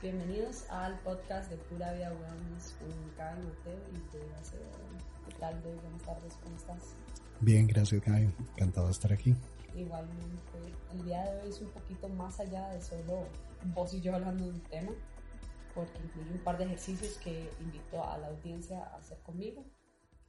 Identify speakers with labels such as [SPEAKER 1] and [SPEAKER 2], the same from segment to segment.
[SPEAKER 1] Bienvenidos al podcast de Pura Vida Wellness con Gaby Mateo y. ¿Qué tal, Dave? Buenas tardes, ¿cómo estás?
[SPEAKER 2] Bien, gracias, Gaby. Encantado de estar aquí.
[SPEAKER 1] Igualmente, el día de hoy es un poquito más allá de solo vos y yo hablando de un tema, porque incluye un par de ejercicios que invito a la audiencia a hacer conmigo.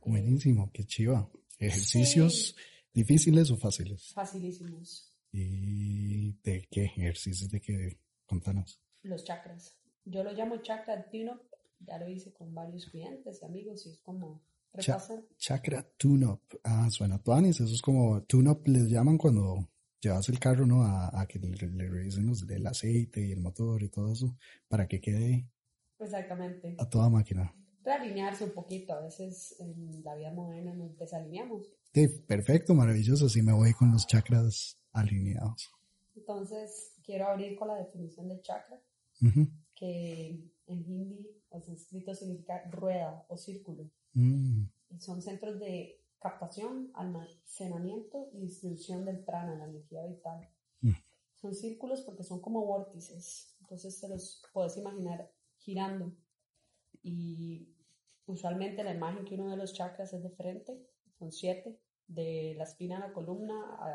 [SPEAKER 2] Buenísimo, qué chiva. ¿Ejercicios difíciles o fáciles?
[SPEAKER 1] Facilísimos.
[SPEAKER 2] ¿Y de qué ejercicios? ¿De qué? Contanos.
[SPEAKER 1] Los chakras. Yo lo llamo chakra tune-up. Ya lo hice con varios clientes y amigos y es como
[SPEAKER 2] Cha-
[SPEAKER 1] repasar.
[SPEAKER 2] chakra tune-up. Ah, suena tuanis. Eso es como tune-up les llaman cuando llevas el carro, ¿no? A, a que le, le revisen los, el aceite y el motor y todo eso para que quede
[SPEAKER 1] Exactamente.
[SPEAKER 2] a toda máquina.
[SPEAKER 1] Realinearse un poquito. A veces en la vida moderna nos desalineamos.
[SPEAKER 2] Sí, perfecto, maravilloso. Así me voy con los chakras alineados.
[SPEAKER 1] Entonces, quiero abrir con la definición de chakra,
[SPEAKER 2] Ujú.
[SPEAKER 1] que en hindi o sánscrito significa rueda o círculo.
[SPEAKER 2] Mm,
[SPEAKER 1] Y son centros de captación, almacenamiento y distribución del prana, la energía vital.
[SPEAKER 2] Mm.
[SPEAKER 1] Son círculos porque son como vórtices. Entonces, se los puedes imaginar girando. Y usualmente la imagen que uno de los chakras es de frente, son siete, de la espina de la columna a-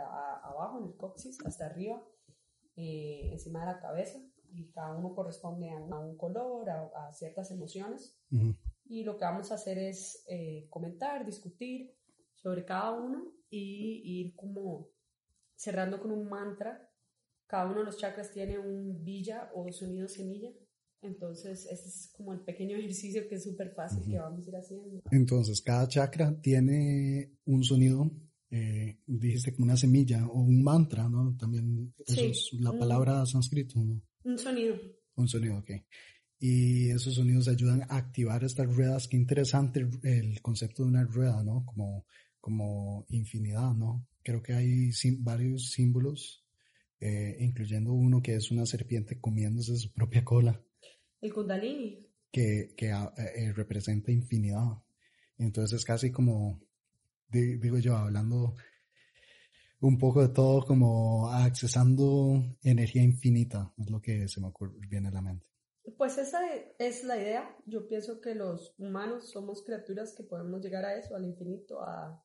[SPEAKER 1] a- abajo, en el coxis, hasta arriba, eh, encima de la cabeza. Y cada uno corresponde a un, a un color, a, a ciertas emociones.
[SPEAKER 2] ujú.
[SPEAKER 1] Y lo que vamos a hacer es eh, comentar, discutir sobre cada uno y ir como cerrando con un mantra. Cada uno de los chakras tiene un villa o sonido semilla. Entonces, ese es como el pequeño ejercicio que es súper fácil que vamos a ir haciendo.
[SPEAKER 2] Entonces, cada chakra tiene un sonido, eh, dijiste como una semilla o un mantra, ¿no? También eso
[SPEAKER 1] Sí.
[SPEAKER 2] es la palabra sánscrito, ¿no?
[SPEAKER 1] Un sonido.
[SPEAKER 2] Un sonido, ok. Y esos sonidos ayudan a activar estas ruedas. Qué interesante el, concepto de una rueda, ¿no? Como, como infinidad, ¿no? Creo que hay varios símbolos, eh, incluyendo uno que es una serpiente comiéndose su propia cola.
[SPEAKER 1] El kundalini.
[SPEAKER 2] que, que ah, eh, representa infinidad. Entonces es casi como, di- digo yo, hablando un poco de todo, como accesando energía infinita, es lo que se me ocurre, viene a la mente.
[SPEAKER 1] Pues esa es la idea. Yo pienso que los humanos somos criaturas que podemos llegar a eso, al infinito, a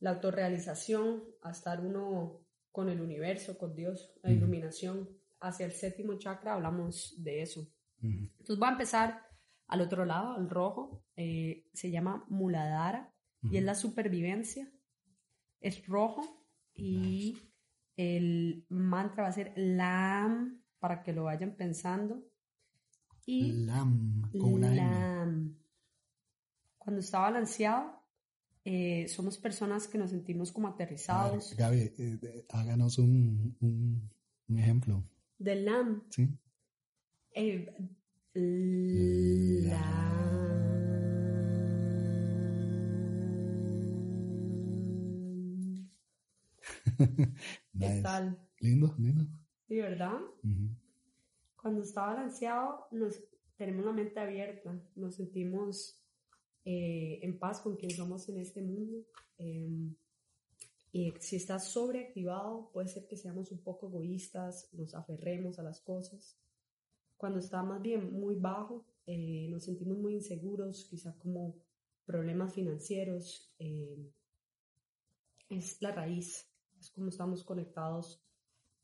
[SPEAKER 1] la autorrealización, a estar uno con el universo, con Dios, la iluminación. Hacia el séptimo chakra hablamos de eso.
[SPEAKER 2] Ujú.
[SPEAKER 1] Entonces voy a empezar al otro lado, al rojo. eh, se llama Muladhara y es la supervivencia. Es rojo y el mantra va a ser Lam para que lo vayan pensando. Y
[SPEAKER 2] Lam, con una M.
[SPEAKER 1] Lam. Cuando está balanceado, eh, somos personas que nos sentimos como aterrizados.
[SPEAKER 2] Gaby, eh, háganos un, un, un ejemplo,
[SPEAKER 1] De Lam.
[SPEAKER 2] ¿sí?
[SPEAKER 1] eh, Lam. ¿Qué
[SPEAKER 2] Nice.
[SPEAKER 1] tal?
[SPEAKER 2] Lindo, lindo.
[SPEAKER 1] Sí, ¿verdad?
[SPEAKER 2] Ujú.
[SPEAKER 1] Cuando está balanceado, nos, tenemos la mente abierta, nos sentimos eh, en paz con quien somos en este mundo. eh, y si está sobreactivado, puede ser que seamos un poco egoístas, nos aferremos a las cosas. Cuando está más bien muy bajo, eh, nos sentimos muy inseguros, quizá como problemas financieros. eh, es la raíz, es como estamos conectados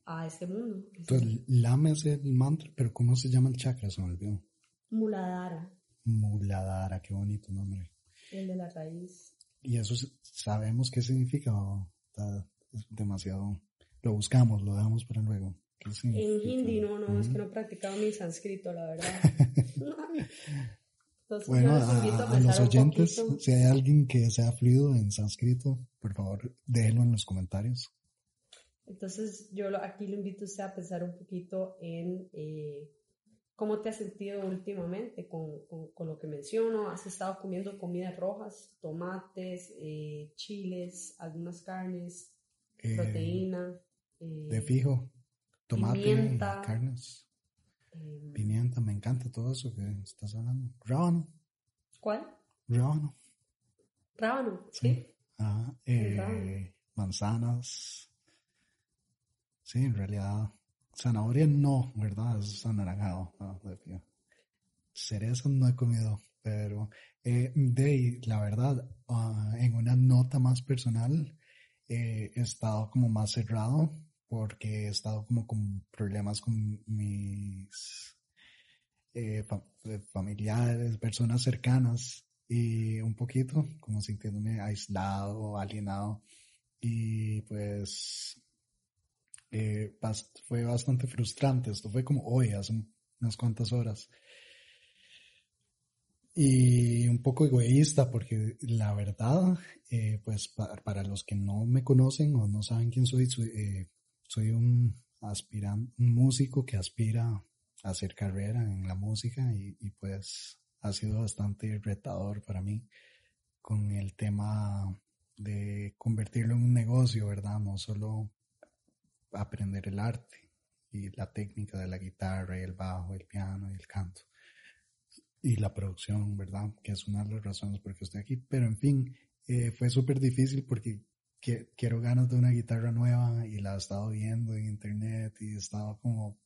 [SPEAKER 1] a este mundo. Es
[SPEAKER 2] Entonces, Lam es el mantra, pero ¿cómo se llama el chakra? Se me olvidó.
[SPEAKER 1] Muladhara,
[SPEAKER 2] Muladhara, qué bonito nombre.
[SPEAKER 1] el de la raíz.
[SPEAKER 2] ¿Y eso sabemos qué significa o está es demasiado? Lo buscamos, lo dejamos para luego. ¿Qué
[SPEAKER 1] En hindi no, no, es que no he practicado mi sánscrito, la verdad. Entonces,
[SPEAKER 2] Bueno, a, a los oyentes,
[SPEAKER 1] poquito.
[SPEAKER 2] si hay alguien que sea fluido en sánscrito, por favor, déjenlo en los comentarios.
[SPEAKER 1] Entonces, yo lo- aquí lo invito a usted a pensar un poquito en eh, ¿Cómo te has sentido últimamente con, con, lo que menciono? ¿Has estado comiendo comidas rojas, tomates, eh, chiles, algunas carnes, eh, proteína?
[SPEAKER 2] Eh, de fijo, tomate, carnes, em, pimienta, me encanta todo eso que estás hablando. Rábano.
[SPEAKER 1] ¿Cuál?
[SPEAKER 2] Rábano.
[SPEAKER 1] Rábano, sí.
[SPEAKER 2] Ah, manzanas. Sí, en realidad Zanahoria no, ¿verdad? Es anaranjado. No, Cerezas no he comido, pero eh, de la verdad, ah, en una nota más personal, eh, he estado como más cerrado porque he estado como con problemas con mis eh, familiares, personas cercanas y un poquito como sintiéndome aislado, alienado y pues eh, fue bastante frustrante. Esto fue como hoy, hace unas cuantas horas. Y un poco egoísta porque la verdad, eh, pues para, los que no me conocen o no saben quién soy, eh, soy un aspirante, un músico que aspira a hacer carrera en la música y, y pues ha sido bastante retador para mí con el tema de convertirlo en un negocio, ¿verdad? No solo aprender el arte y la técnica de la guitarra el bajo, el piano y el canto. Y la producción, ¿verdad? Que es una de las razones por que estoy aquí. Pero en fin, eh, fue súper difícil porque quiero ganas de una guitarra nueva y la he estado viendo en internet y estaba como,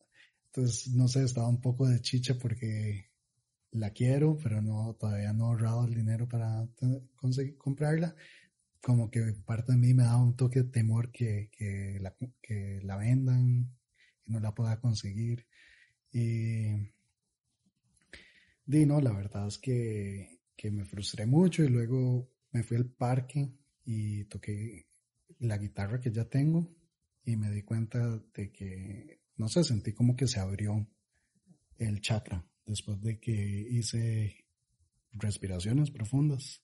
[SPEAKER 2] entonces no sé, estaba un poco de chicha porque la quiero, pero no, todavía no he ahorrado el dinero para conseguir comprarla como que parte de mí me da un toque de temor que, que, la, que la vendan y no la pueda conseguir. Y, di, no, la verdad es que, que me frustré mucho y luego me fui al parque y toqué la guitarra que ya tengo y me di cuenta de que, no sé, sentí como que se abrió el chakra después de que hice respiraciones profundas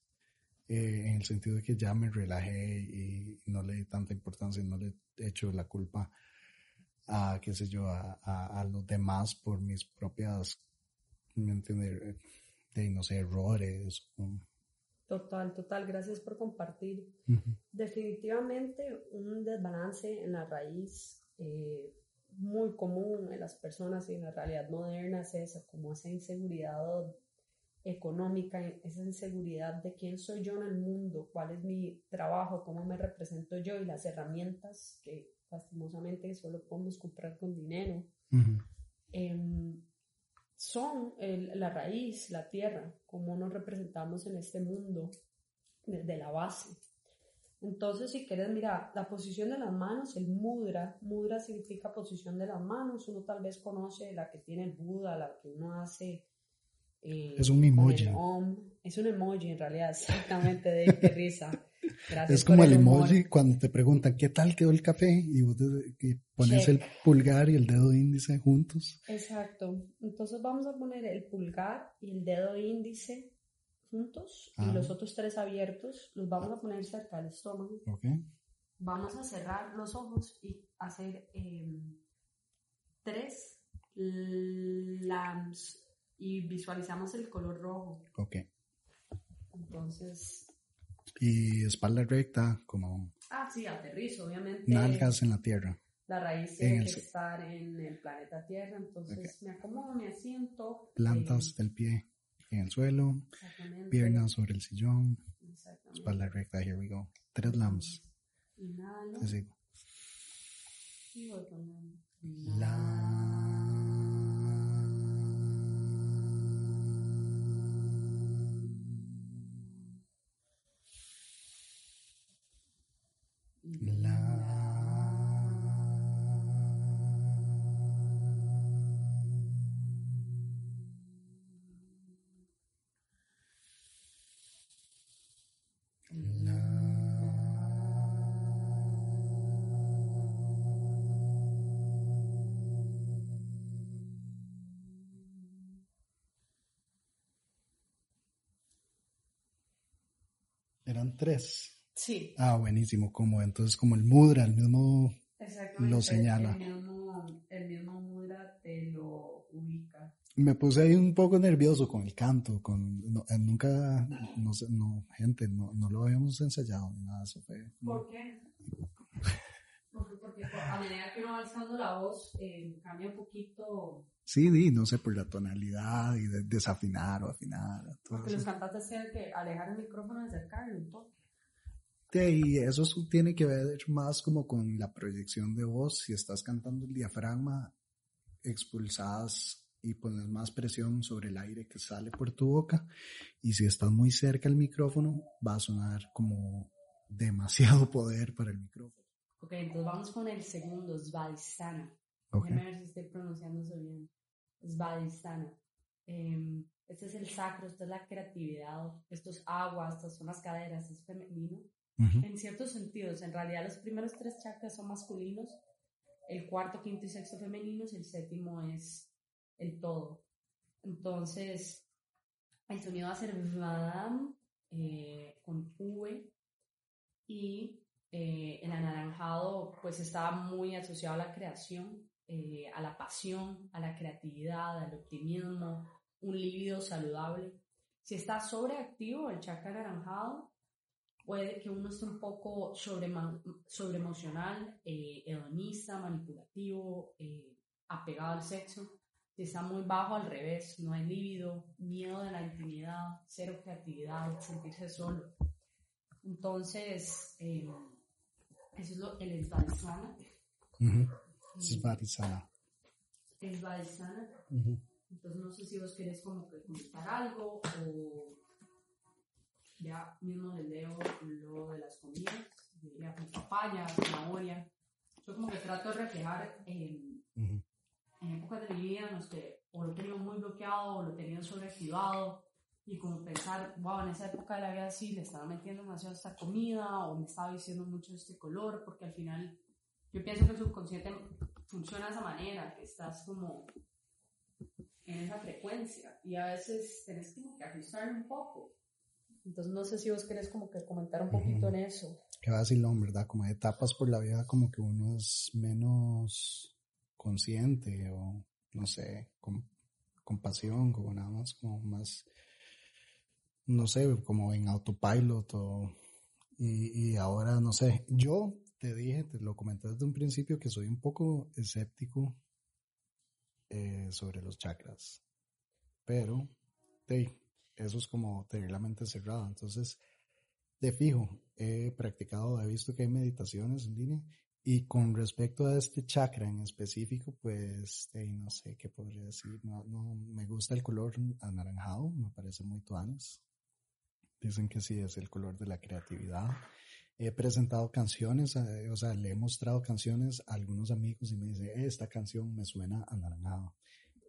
[SPEAKER 2] eh, en el sentido de que ya me relajé y no le di tanta importancia, no le he hecho la culpa a, qué sé yo, a, los demás por mis propias, ¿me? De, no sé, errores.
[SPEAKER 1] Total, total, gracias por compartir. Definitivamente un desbalance en la raíz eh, muy común en las personas y en la realidad moderna es esa, como esa inseguridad económica, esa inseguridad de quién soy yo en el mundo, cuál es mi trabajo, cómo me represento yo y las herramientas que lastimosamente solo podemos comprar con dinero, son la raíz, la tierra, cómo nos representamos en este mundo desde la base. Entonces, si quieres, mira, la posición de las manos, el mudra, mudra significa posición de las manos, uno tal vez conoce la que tiene el Buda, la que uno hace
[SPEAKER 2] eh, es un emoji.
[SPEAKER 1] Es un emoji en realidad, exactamente, de qué risa.
[SPEAKER 2] Es como el, emoji cuando te preguntan qué tal quedó el café y vos pones el pulgar y el dedo índice juntos.
[SPEAKER 1] Exacto. Entonces vamos a poner el pulgar y el dedo índice juntos y ah. los otros tres abiertos los vamos a poner cerca del estómago.
[SPEAKER 2] Okay.
[SPEAKER 1] Vamos a cerrar los ojos y hacer em, tres lams y visualizamos el color rojo.
[SPEAKER 2] Ok.
[SPEAKER 1] Entonces.
[SPEAKER 2] Y espalda recta, como.
[SPEAKER 1] Ah, sí, aterrizo, obviamente.
[SPEAKER 2] Nalgas en la tierra.
[SPEAKER 1] La raíz tiene que estar en el planeta Tierra, entonces me acomodo, me asiento.
[SPEAKER 2] Plantas del pie en el suelo, piernas sobre el sillón, espalda recta, here we go. Tres lams.
[SPEAKER 1] Inhalo.
[SPEAKER 2] Sigo.
[SPEAKER 1] Y voy
[SPEAKER 2] La. Eran tres.
[SPEAKER 1] Sí.
[SPEAKER 2] Ah, buenísimo. Como entonces como el mudra, el mismo lo señala.
[SPEAKER 1] El mismo, el mismo mudra te lo ubica.
[SPEAKER 2] me puse ahí un poco nervioso con el canto, con eh, nunca, no sé, no, gente, no, no lo habíamos ensayado ni nada, eso fue.
[SPEAKER 1] ¿Por qué? Porque, a medida que uno va alzando la voz, eh, cambia un poquito.
[SPEAKER 2] Sí, sí, no sé, por la tonalidad y de, desafinar o afinar.
[SPEAKER 1] Porque los cantantes tienen que alejar el micrófono y acercarlo un poco.
[SPEAKER 2] Y eso tiene que ver más como con la proyección de voz. Si estás cantando el diafragma, expulsadas y pones más presión sobre el aire que sale por tu boca. Y si estás muy cerca del micrófono, va a sonar como demasiado poder para el micrófono.
[SPEAKER 1] Ok, entonces vamos con el segundo, Svadhisthana. Okay. Déjame ver si estoy pronunciándose bien. Svadhisthana. Eh, este es el sacro, esta es la creatividad, esto es agua, estas son las caderas, es femenino. En ciertos sentidos, en realidad los primeros tres chakras son masculinos, el cuarto, quinto y sexto femeninos, el séptimo es el todo. Entonces, el sonido va a ser Vadam eh, con V y eh, el anaranjado pues está muy asociado a la creación, eh, a la pasión, a la creatividad, al optimismo, un líbido saludable. Si está sobreactivo el chakra anaranjado, puede que uno esté un poco sobre, sobre emocional, eh, hedonista, manipulativo, apegado al sexo. Si está muy bajo, al revés, no hay líbido, miedo de la intimidad, cero creatividad, sentirse solo. Entonces, eso es lo, el Esvadhisthana.
[SPEAKER 2] Uh Esvadhisthana.
[SPEAKER 1] Esvadhisthana. Entonces no sé si vos querés como que comentar algo o ya mismo le leo lo de las comidas, diría con papaya, zanahoria. Yo como que trato de reflejar en, en épocas de mi vida en las que o lo tenía muy bloqueado o lo tenía sobreactivado y como pensar, wow, en esa época de la vida sí le estaba metiendo demasiado esta comida o me estaba diciendo mucho este color, porque al final yo pienso que el subconsciente funciona de esa manera, que estás como en esa frecuencia y a veces tenés como que ajustar un poco. Entonces no sé si vos querés como que comentar un poquito en eso.
[SPEAKER 2] Qué vacilón, ¿verdad? Como etapas por la vida como que uno es menos consciente o no sé, con compasión, como nada más, como más no sé, como en autopilot o, y, y ahora no sé, yo te dije, te lo comenté desde un principio que soy un poco escéptico eh, sobre los chakras, pero eso es como tener la mente cerrada, entonces de fijo, he practicado, he visto que hay meditaciones en línea y con respecto a este chakra en específico, pues no sé qué podría decir, no, no me gusta el color anaranjado, me parece muy tuanes, Dicen que sí, es el color de la creatividad. He presentado canciones, eh, o sea, le he mostrado canciones a algunos amigos y me dice, esta canción me suena anaranjado.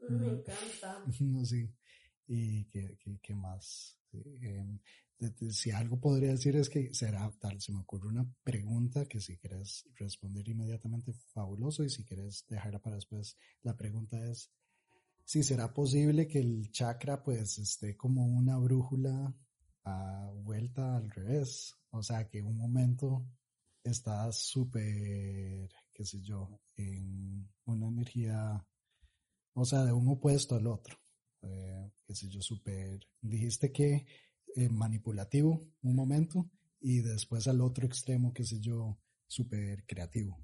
[SPEAKER 1] Mm, me encanta.
[SPEAKER 2] no, sí. ¿Y qué, qué, más? Em, si algo podría decir es que será tal, se me ocurre una pregunta que si quieres responder inmediatamente, fabuloso, y si quieres dejarla para después, la pregunta es, si será posible que el chakra pues esté como una brújula vuelta al revés. O sea, que un momento estás súper, qué sé yo, en una energía, o sea, de un opuesto al otro. Eh, qué sé yo, súper, dijiste que eh, manipulativo un momento y después al otro extremo, qué sé yo, súper creativo.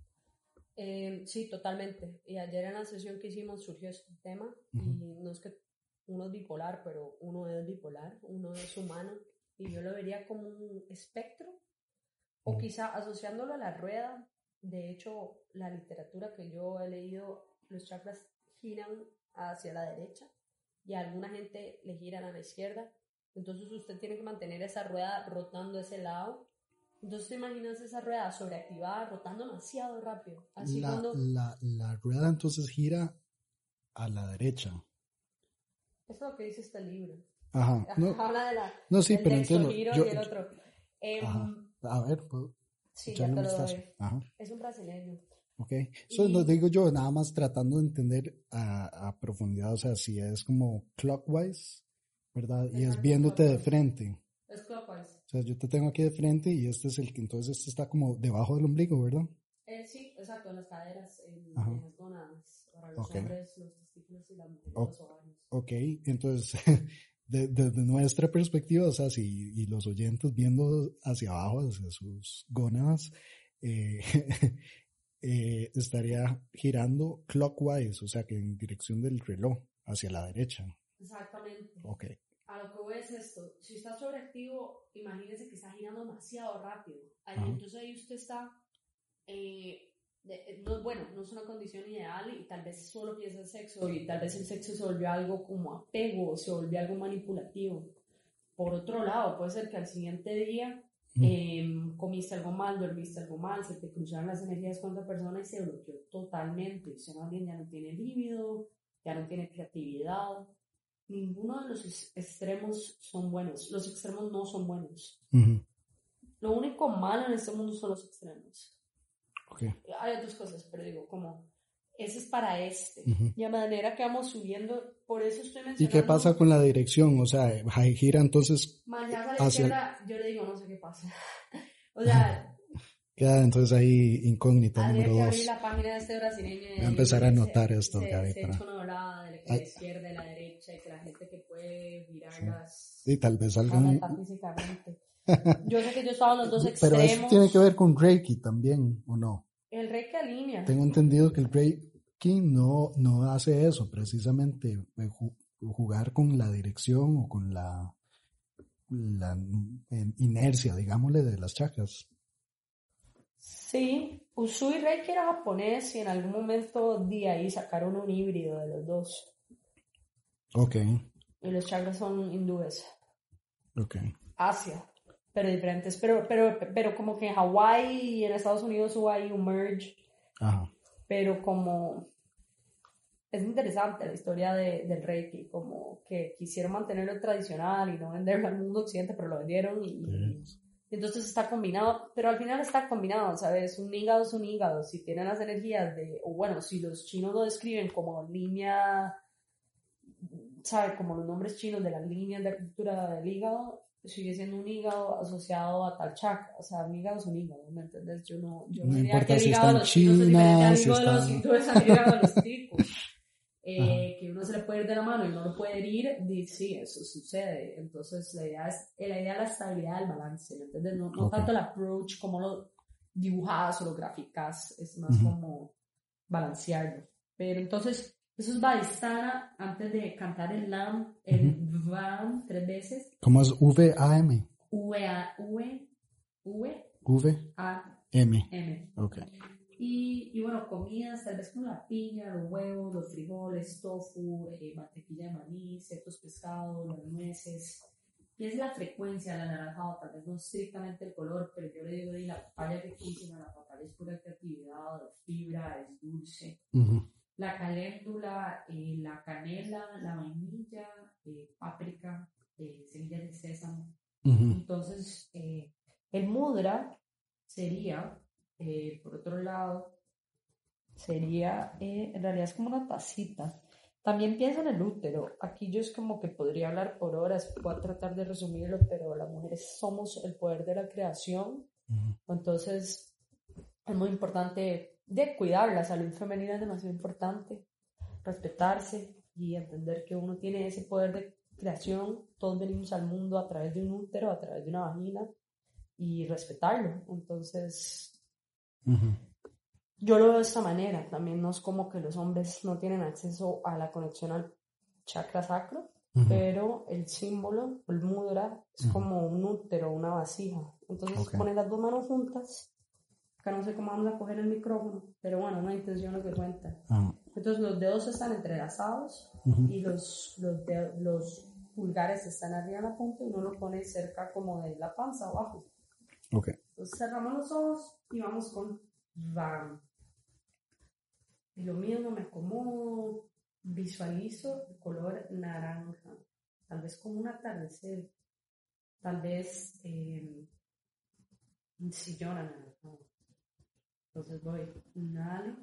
[SPEAKER 1] Eh, sí, totalmente. Y ayer en la sesión que hicimos surgió este tema y no es que uno es bipolar, pero uno es bipolar, uno es humano y yo lo vería como un espectro o quizá asociándolo a la rueda. De hecho, la literatura que yo he leído, los chakras giran hacia la derecha y a alguna gente le giran a la izquierda. Entonces usted tiene que mantener esa rueda rotando ese lado. Entonces te imaginas esa rueda sobreactivada, rotando demasiado rápido. Así
[SPEAKER 2] la,
[SPEAKER 1] cuando...
[SPEAKER 2] la, la rueda entonces gira a la derecha.
[SPEAKER 1] Eso es lo que dice este libro.
[SPEAKER 2] Ajá. No,
[SPEAKER 1] Habla de la,
[SPEAKER 2] no sí, pero entiendo.
[SPEAKER 1] Yo, y el otro. Em,
[SPEAKER 2] a ver, ¿puedo
[SPEAKER 1] sí, ya te lo doy. Ajá. Es un brasileño.
[SPEAKER 2] Ok, eso lo digo yo nada más tratando de entender a, a, profundidad, o sea, si es como clockwise, ¿verdad? Y es viéndote de frente.
[SPEAKER 1] Es clockwise.
[SPEAKER 2] O sea, yo te tengo aquí de frente y este es el que entonces este está como debajo del ombligo, ¿verdad?
[SPEAKER 1] Eh, sí, exacto, en las caderas, en, en las gónadas, para los hombres, los testículos y las mujeres, los ovarios.
[SPEAKER 2] Ok, entonces, desde nuestra perspectiva, o sea, si, y los oyentes viendo hacia abajo, hacia sus gónadas, eh, eh, estaría girando clockwise, o sea, que en dirección del reloj, hacia la derecha.
[SPEAKER 1] Exactamente.
[SPEAKER 2] Ok.
[SPEAKER 1] A lo que voy es esto, si está sobreactivo, imagínese que está girando demasiado rápido. Ahí, entonces ahí usted está, de- eh, no, bueno, no es una condición ideal y tal vez solo piensa en sexo y tal vez el sexo se volvió algo como apego se volvió algo manipulativo. Por otro lado, puede ser que al siguiente día
[SPEAKER 2] Mm.
[SPEAKER 1] em, comiste algo mal, dormiste algo mal, se te cruzaron las energías con otra persona y se bloqueó totalmente. Bien ya no tiene líbido, ya no tiene creatividad. Ninguno de los ex- extremos son buenos. Los extremos no son buenos. Lo único malo en este mundo son los extremos.
[SPEAKER 2] Ok.
[SPEAKER 1] Hay otras cosas, pero digo, como, ese es para este.
[SPEAKER 2] Ujú.
[SPEAKER 1] Y a manera que vamos subiendo, por eso estoy mencionando...
[SPEAKER 2] ¿Y qué pasa con la dirección? O sea, gira entonces,
[SPEAKER 1] Mañana la
[SPEAKER 2] hacia-
[SPEAKER 1] yo le digo, no sé qué pasa. o sea,
[SPEAKER 2] queda entonces ahí incógnita número dos.
[SPEAKER 1] abrir la página de este brasileño.
[SPEAKER 2] Voy a empezar a anotar esto,
[SPEAKER 1] se,
[SPEAKER 2] Gaby,
[SPEAKER 1] se
[SPEAKER 2] para-
[SPEAKER 1] echa una volada de la, de la
[SPEAKER 2] Ay.
[SPEAKER 1] izquierda y la derecha y que la gente que puede
[SPEAKER 2] Sí. Y tal vez
[SPEAKER 1] más
[SPEAKER 2] algún...
[SPEAKER 1] Yo sé que yo estaba en los dos
[SPEAKER 2] Pero
[SPEAKER 1] extremos.
[SPEAKER 2] eso tiene que ver con Reiki también, ¿o no?
[SPEAKER 1] El que alinea.
[SPEAKER 2] Tengo entendido que el Reiki no, no hace eso, precisamente eh, ju- jugar con la dirección o con la, la inercia, digámosle, de las chakras.
[SPEAKER 1] Sí, Usui Reiki era japonés y en algún momento de ahí sacaron un híbrido de los dos.
[SPEAKER 2] Ok,
[SPEAKER 1] Y los chakras son hindúes.
[SPEAKER 2] ok.
[SPEAKER 1] Asia, pero diferentes. Pero, pero, pero como que en Hawái y en Estados Unidos hubo ahí un merge,
[SPEAKER 2] Ajá.
[SPEAKER 1] pero como es interesante la historia de, del Reiki, como que quisieron mantenerlo tradicional y no venderlo al mundo occidente, pero lo vendieron y,
[SPEAKER 2] Sí.
[SPEAKER 1] y entonces está combinado, pero al final está combinado, ¿sabes? Un hígado es un hígado, si tienen las energías de, o bueno, si los chinos lo describen como línea, ¿sabes? Como los nombres chinos de las líneas de arquitectura del hígado, sigue siendo un hígado asociado a tal chakra, o sea, un hígado es un hígado, ¿me entiendes? Yo no, yo
[SPEAKER 2] No
[SPEAKER 1] diría
[SPEAKER 2] importa si está en
[SPEAKER 1] es
[SPEAKER 2] China, si
[SPEAKER 1] hígado de los
[SPEAKER 2] está-
[SPEAKER 1] hindúes al hígado de los ticos. Eh, que uno se le puede ir de la mano y no lo puede di- sí, eso sucede. Entonces, la idea es la idea de la estabilidad del balance, ¿me entiendes? No, no
[SPEAKER 2] Ok.
[SPEAKER 1] tanto el approach como lo dibujas o lo graficas, es más
[SPEAKER 2] Ujú.
[SPEAKER 1] como balancearlo. Pero entonces, eso es Vaisana antes de cantar el Lam, el Vam tres veces.
[SPEAKER 2] ¿Cómo es V-A-M?
[SPEAKER 1] V-A, V, V. A, M.
[SPEAKER 2] Ok.
[SPEAKER 1] Y, y bueno, comidas, tal vez como la piña, los huevos, los frijoles, tofu, eh, mantequilla de maní, ciertos pescados, las nueces. Y es la frecuencia del anaranjado, tal vez no estrictamente el color, pero yo le digo, "Di, la papaya que riquísima, la papaya es pura creatividad, fibra, es dulce.
[SPEAKER 2] Ujú.
[SPEAKER 1] La caléndula, eh, la canela, la vainilla, eh, páprica, eh, semillas de sésamo. Entonces, eh, el mudra sería, eh, por otro lado, sería, eh, en realidad es como una tacita. También piensa en el útero. Aquí yo es como que podría hablar por horas, a tratar de resumirlo, pero las mujeres somos el poder de la creación. Entonces, es muy importante de cuidar la salud femenina, es demasiado importante, respetarse y entender que uno tiene ese poder de creación. Todos venimos al mundo a través de un útero, a través de una vagina y respetarlo. Entonces,
[SPEAKER 2] Ujú.
[SPEAKER 1] yo lo veo de esta manera. También no es como que los hombres no tienen acceso a la conexión al chakra sacro, pero el símbolo, el mudra, es
[SPEAKER 2] Ujú.
[SPEAKER 1] como un útero, una vasija. Entonces
[SPEAKER 2] Ok.
[SPEAKER 1] ponen las dos manos juntas. Acá no sé cómo vamos a coger el micrófono, pero bueno, una intención lo que cuenta.
[SPEAKER 2] Ah,
[SPEAKER 1] Entonces los dedos están entrelazados y los, los, de- los pulgares están arriba de la punta y uno lo pone cerca como de la panza abajo.
[SPEAKER 2] Ok.
[SPEAKER 1] Entonces cerramos los ojos y vamos con VAM. Y lo mismo me acomodo, visualizo el color naranja, tal vez como un atardecer, tal vez eh, un sillón anaranjado. Entonces voy, inhalo.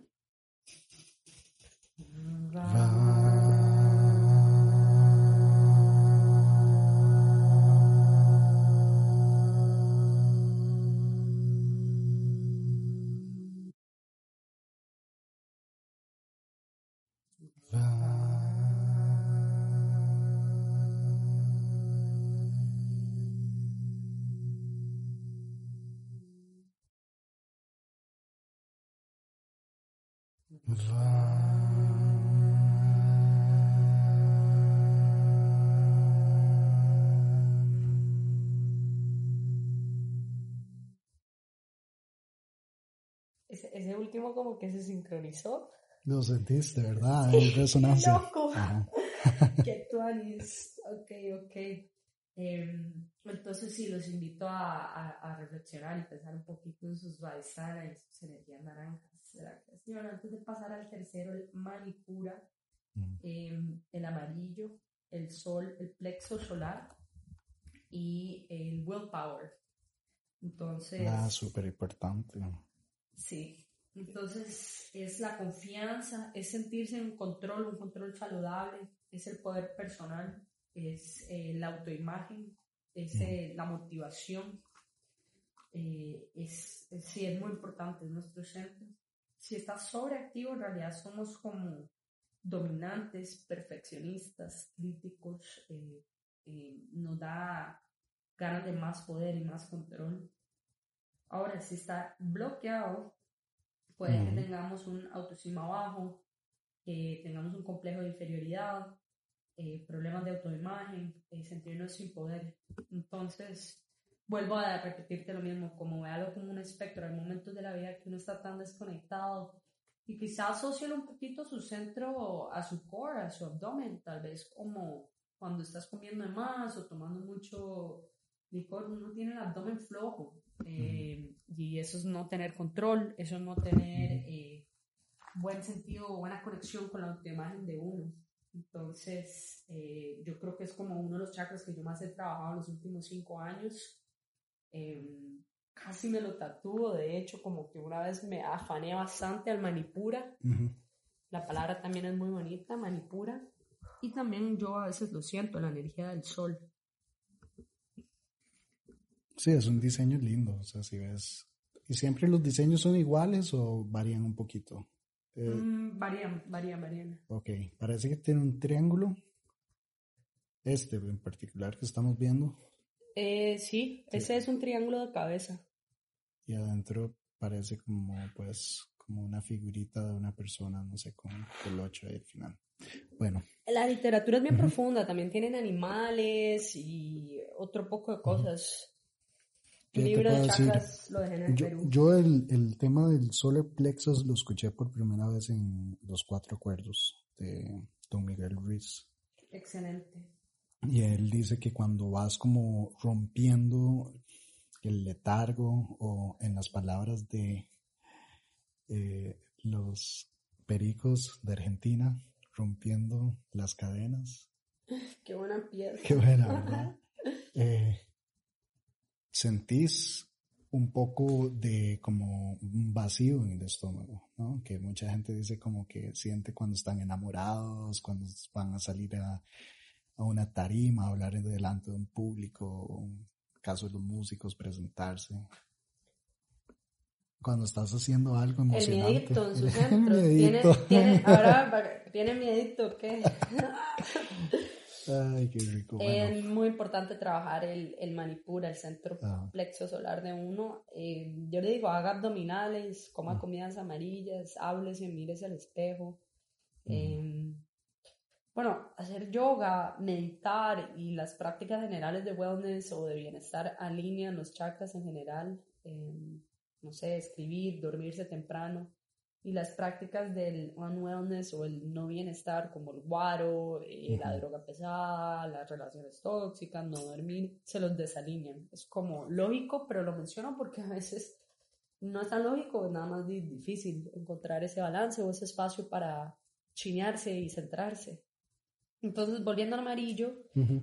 [SPEAKER 1] Ese, ese último como que se sincronizó.
[SPEAKER 2] Lo sentiste, ¿verdad? Hay resonancia.
[SPEAKER 1] loco! ¡Qué tuanis! Ok, ok. Em, entonces sí, los invito a, a, a reflexionar y pensar un poquito en sus y sus energías naranjas. Bueno, antes de pasar al tercero, el Manipura,
[SPEAKER 2] Mm.
[SPEAKER 1] em, el amarillo, el sol, el plexo solar y el willpower. Entonces,
[SPEAKER 2] Ah, súper importante.
[SPEAKER 1] Sí, entonces es la confianza, es sentirse en control, un control saludable, es el poder personal, es eh, la autoimagen, es eh, la motivación, eh, es, es- sí, es muy importante, es nuestro centro. Si estás sobreactivo, en realidad somos como dominantes, perfeccionistas, críticos, eh, eh, nos da ganas de más poder y más control. Ahora, si está bloqueado, puede que
[SPEAKER 2] Ujú.
[SPEAKER 1] tengamos un autoestima bajo, que tengamos un complejo de inferioridad, eh, problemas de autoimagen, eh, sentirnos sin poder. Entonces, vuelvo a repetirte lo mismo, como véalo como un espectro. Hay momentos de la vida que uno está tan desconectado y quizás asocia un poquito su centro a su core, a su abdomen, tal vez como cuando estás comiendo más o tomando mucho licor, uno tiene el abdomen flojo. eh, Y eso es no tener control, eso es no tener eh, buen sentido buena conexión con la autoimagen de uno. Entonces, eh, yo creo que es como uno de los chakras que yo más he trabajado en los últimos cinco años. Em, casi me lo tatúo, de hecho, como que una vez me afané bastante al Manipura. La palabra también es muy bonita, Manipura. Y también yo a veces lo siento, la energía del sol.
[SPEAKER 2] Sí, es un diseño lindo. O sea, si ves. ¿Y siempre los diseños son iguales o varían un poquito? Eh,
[SPEAKER 1] Mm, varían, varían, varían.
[SPEAKER 2] Ok, parece que tiene un triángulo. Este en particular que estamos viendo.
[SPEAKER 1] Eh, sí, ese es un triángulo de cabeza.
[SPEAKER 2] Y adentro parece como, pues, como una figurita de una persona, no sé, con el 8 ahí al final. Bueno,
[SPEAKER 1] La literatura es bien profunda, también tienen animales y otro poco de cosas.
[SPEAKER 2] ¿Qué
[SPEAKER 1] El
[SPEAKER 2] te
[SPEAKER 1] libro de chakras lo dejé en el
[SPEAKER 2] yo,
[SPEAKER 1] Perú.
[SPEAKER 2] yo el, el tema del solar plexus lo escuché por primera vez en Los Cuatro Acuerdos de Don Miguel Ruiz.
[SPEAKER 1] Excelente.
[SPEAKER 2] Y él dice que cuando vas como rompiendo el letargo o en las palabras de eh, los pericos de Argentina, rompiendo las cadenas.
[SPEAKER 1] Qué buena pieza.
[SPEAKER 2] Qué buena, ¿verdad? Eh, sentís un poco de como un vacío en el estómago, ¿no? Que mucha gente dice como que siente cuando están enamorados, cuando van a salir a, a una tarima, hablar delante de un público, en caso de los músicos, presentarse. Cuando estás haciendo algo
[SPEAKER 1] El
[SPEAKER 2] emocionante.
[SPEAKER 1] miedito en su
[SPEAKER 2] El
[SPEAKER 1] centro. ¿Tiene,
[SPEAKER 2] miedito.
[SPEAKER 1] tiene, ahora, ¿tiene miedito qué?
[SPEAKER 2] Ay, qué rico. Bueno,
[SPEAKER 1] Es muy importante trabajar el, el manipura, el centro
[SPEAKER 2] Ah.
[SPEAKER 1] plexo solar de uno. Eh, yo le digo, haga abdominales, coma
[SPEAKER 2] Mm.
[SPEAKER 1] comidas amarillas, háblese, mírese al espejo. Eh, bueno, hacer yoga, meditar y las prácticas generales de wellness o de bienestar alinean los chakras en general. Eh, no sé, escribir, dormirse temprano. Y las prácticas del unwellness o el no bienestar, como el guaro, eh, la droga pesada, las relaciones tóxicas, no dormir, se los desalinean. Es como lógico, pero lo menciono porque a veces no es tan lógico, es nada más di- difícil encontrar ese balance o ese espacio para chinearse y centrarse. Entonces, volviendo al amarillo,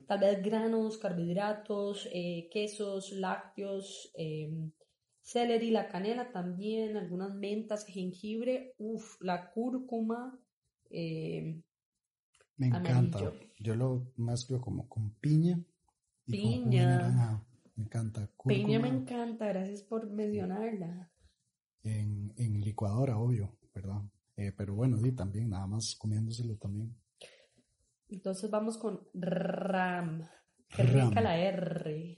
[SPEAKER 1] tal vez granos, carbohidratos, eh, quesos, lácteos, eh, celery, la canela también, algunas mentas, jengibre, uff, la cúrcuma, eh,
[SPEAKER 2] Me encanta.
[SPEAKER 1] Amarillo.
[SPEAKER 2] Yo lo mezclo como con piña y con
[SPEAKER 1] Piña.
[SPEAKER 2] Me encanta.
[SPEAKER 1] piña me
[SPEAKER 2] Cúrcuma
[SPEAKER 1] encanta, gracias por mencionarla.
[SPEAKER 2] en, en licuadora, obvio, ¿verdad? Eh, pero bueno, di también, nada más comiéndoselo también.
[SPEAKER 1] Entonces vamos con RAM. Qué
[SPEAKER 2] Ram.
[SPEAKER 1] rica la R.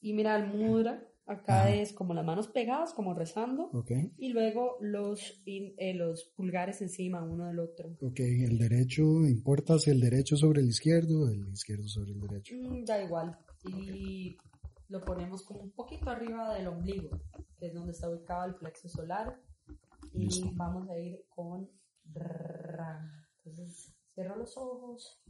[SPEAKER 1] Y mira, al mudra, Acá
[SPEAKER 2] Ajá.
[SPEAKER 1] es como las manos pegadas, como rezando.
[SPEAKER 2] Ok.
[SPEAKER 1] Y luego los, in- eh, los pulgares encima uno del otro.
[SPEAKER 2] Ok, el derecho, ¿importa si el derecho sobre el izquierdo o el izquierdo sobre el derecho?
[SPEAKER 1] Mm, da igual. Y lo ponemos como un poquito arriba del ombligo, que es donde está ubicado el plexo solar. Y
[SPEAKER 2] Listo.
[SPEAKER 1] vamos a ir con ra. Entonces, cierro los ojos.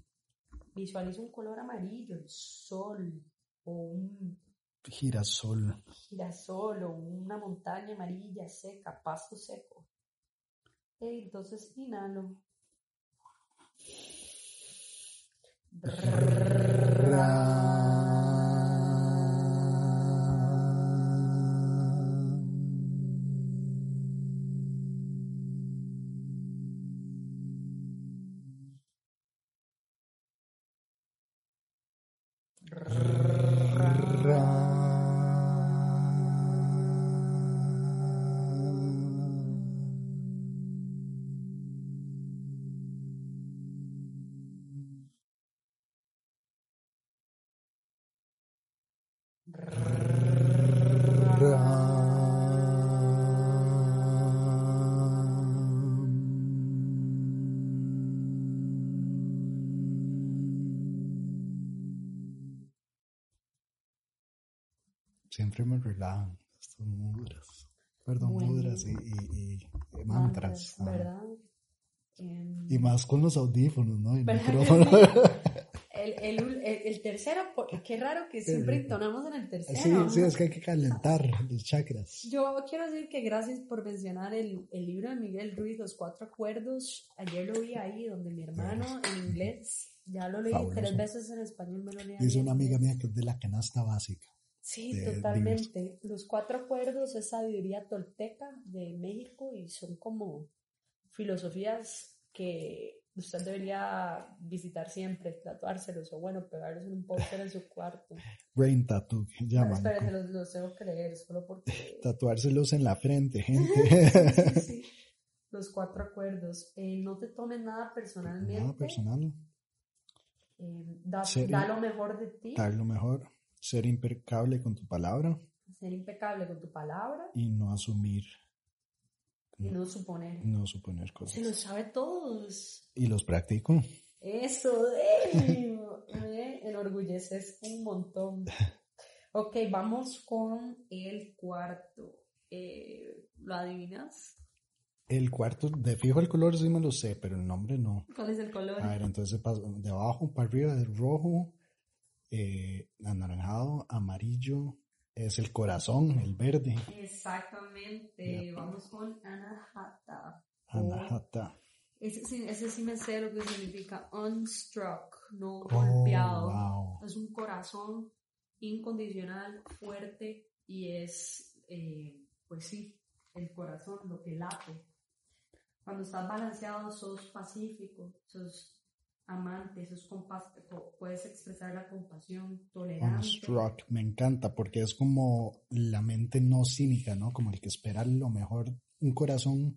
[SPEAKER 1] Visualizo un color amarillo, el sol, o un
[SPEAKER 2] Girasol.
[SPEAKER 1] girasol, o una montaña amarilla seca, pasto seco. Y entonces inhalo. Rrr.
[SPEAKER 2] Siempre me relajan estos mudras. Perdón,
[SPEAKER 1] Bueno.
[SPEAKER 2] mudras y, y- y mantras. ajá.
[SPEAKER 1] ¿verdad? Em,
[SPEAKER 2] Y más con los audífonos, ¿no? El
[SPEAKER 1] ¿Verdad que
[SPEAKER 2] micrófono.
[SPEAKER 1] El, el, el- el tercero, qué raro que siempre entonamos en el
[SPEAKER 2] Sí,
[SPEAKER 1] tercero.
[SPEAKER 2] sí, es que hay que calentar los chakras.
[SPEAKER 1] Yo quiero decir que gracias por mencionar el, el libro de Miguel Ruiz, Los Cuatro Acuerdos. Ayer lo vi ahí, donde mi hermano en inglés, ya lo leí
[SPEAKER 2] Fabuloso.
[SPEAKER 1] tres veces en español, me lo leí
[SPEAKER 2] Dice una amiga mía que es de la canasta básica.
[SPEAKER 1] Sí,
[SPEAKER 2] de
[SPEAKER 1] totalmente. Los Cuatro Acuerdos es sabiduría tolteca de México y son como filosofías que usted debería visitar siempre, tatuárselos o bueno, pegarlos en un póster en su cuarto.
[SPEAKER 2] Brain tattoo,
[SPEAKER 1] Pero
[SPEAKER 2] llaman.
[SPEAKER 1] espérate, los, los tengo que leer solo porque...
[SPEAKER 2] Tatuárselos en la frente,
[SPEAKER 1] Sí,
[SPEAKER 2] gente.
[SPEAKER 1] sí. Los cuatro acuerdos. Eh, no te tomes nada personalmente.
[SPEAKER 2] Nada personal.
[SPEAKER 1] Eh, da, da lo mejor de ti.
[SPEAKER 2] Dar lo mejor. Ser impecable con tu palabra
[SPEAKER 1] Ser impecable con tu palabra
[SPEAKER 2] y no asumir,
[SPEAKER 1] y no suponer.
[SPEAKER 2] no suponer
[SPEAKER 1] Se
[SPEAKER 2] cosas.
[SPEAKER 1] lo sabe todos.
[SPEAKER 2] Y los practico.
[SPEAKER 1] Eso, eh, me enorgulleces un montón. Ok, vamos con el cuarto. Eh, ¿Lo adivinas?
[SPEAKER 2] El cuarto, de fijo el color sí me lo sé, pero el nombre no.
[SPEAKER 1] ¿Cuál es el color?
[SPEAKER 2] A ver, entonces de abajo para arriba es rojo, eh, anaranjado, amarillo, es el corazón, el verde.
[SPEAKER 1] Exactamente.
[SPEAKER 2] Ya.
[SPEAKER 1] Vamos con Anahata.
[SPEAKER 2] Anahata.
[SPEAKER 1] Ese, sí- ese sí me sé lo que significa unstruck, no
[SPEAKER 2] Oh,
[SPEAKER 1] golpeado.
[SPEAKER 2] wow.
[SPEAKER 1] Es un corazón incondicional, fuerte y es, eh, pues sí, el corazón, lo que late. Cuando estás balanceado, sos pacífico, sos amante, compas co- puedes expresar la compasión, tolerante.
[SPEAKER 2] Unstruck, me encanta porque es como la mente no cínica, ¿no? Como el que espera lo mejor. Un corazón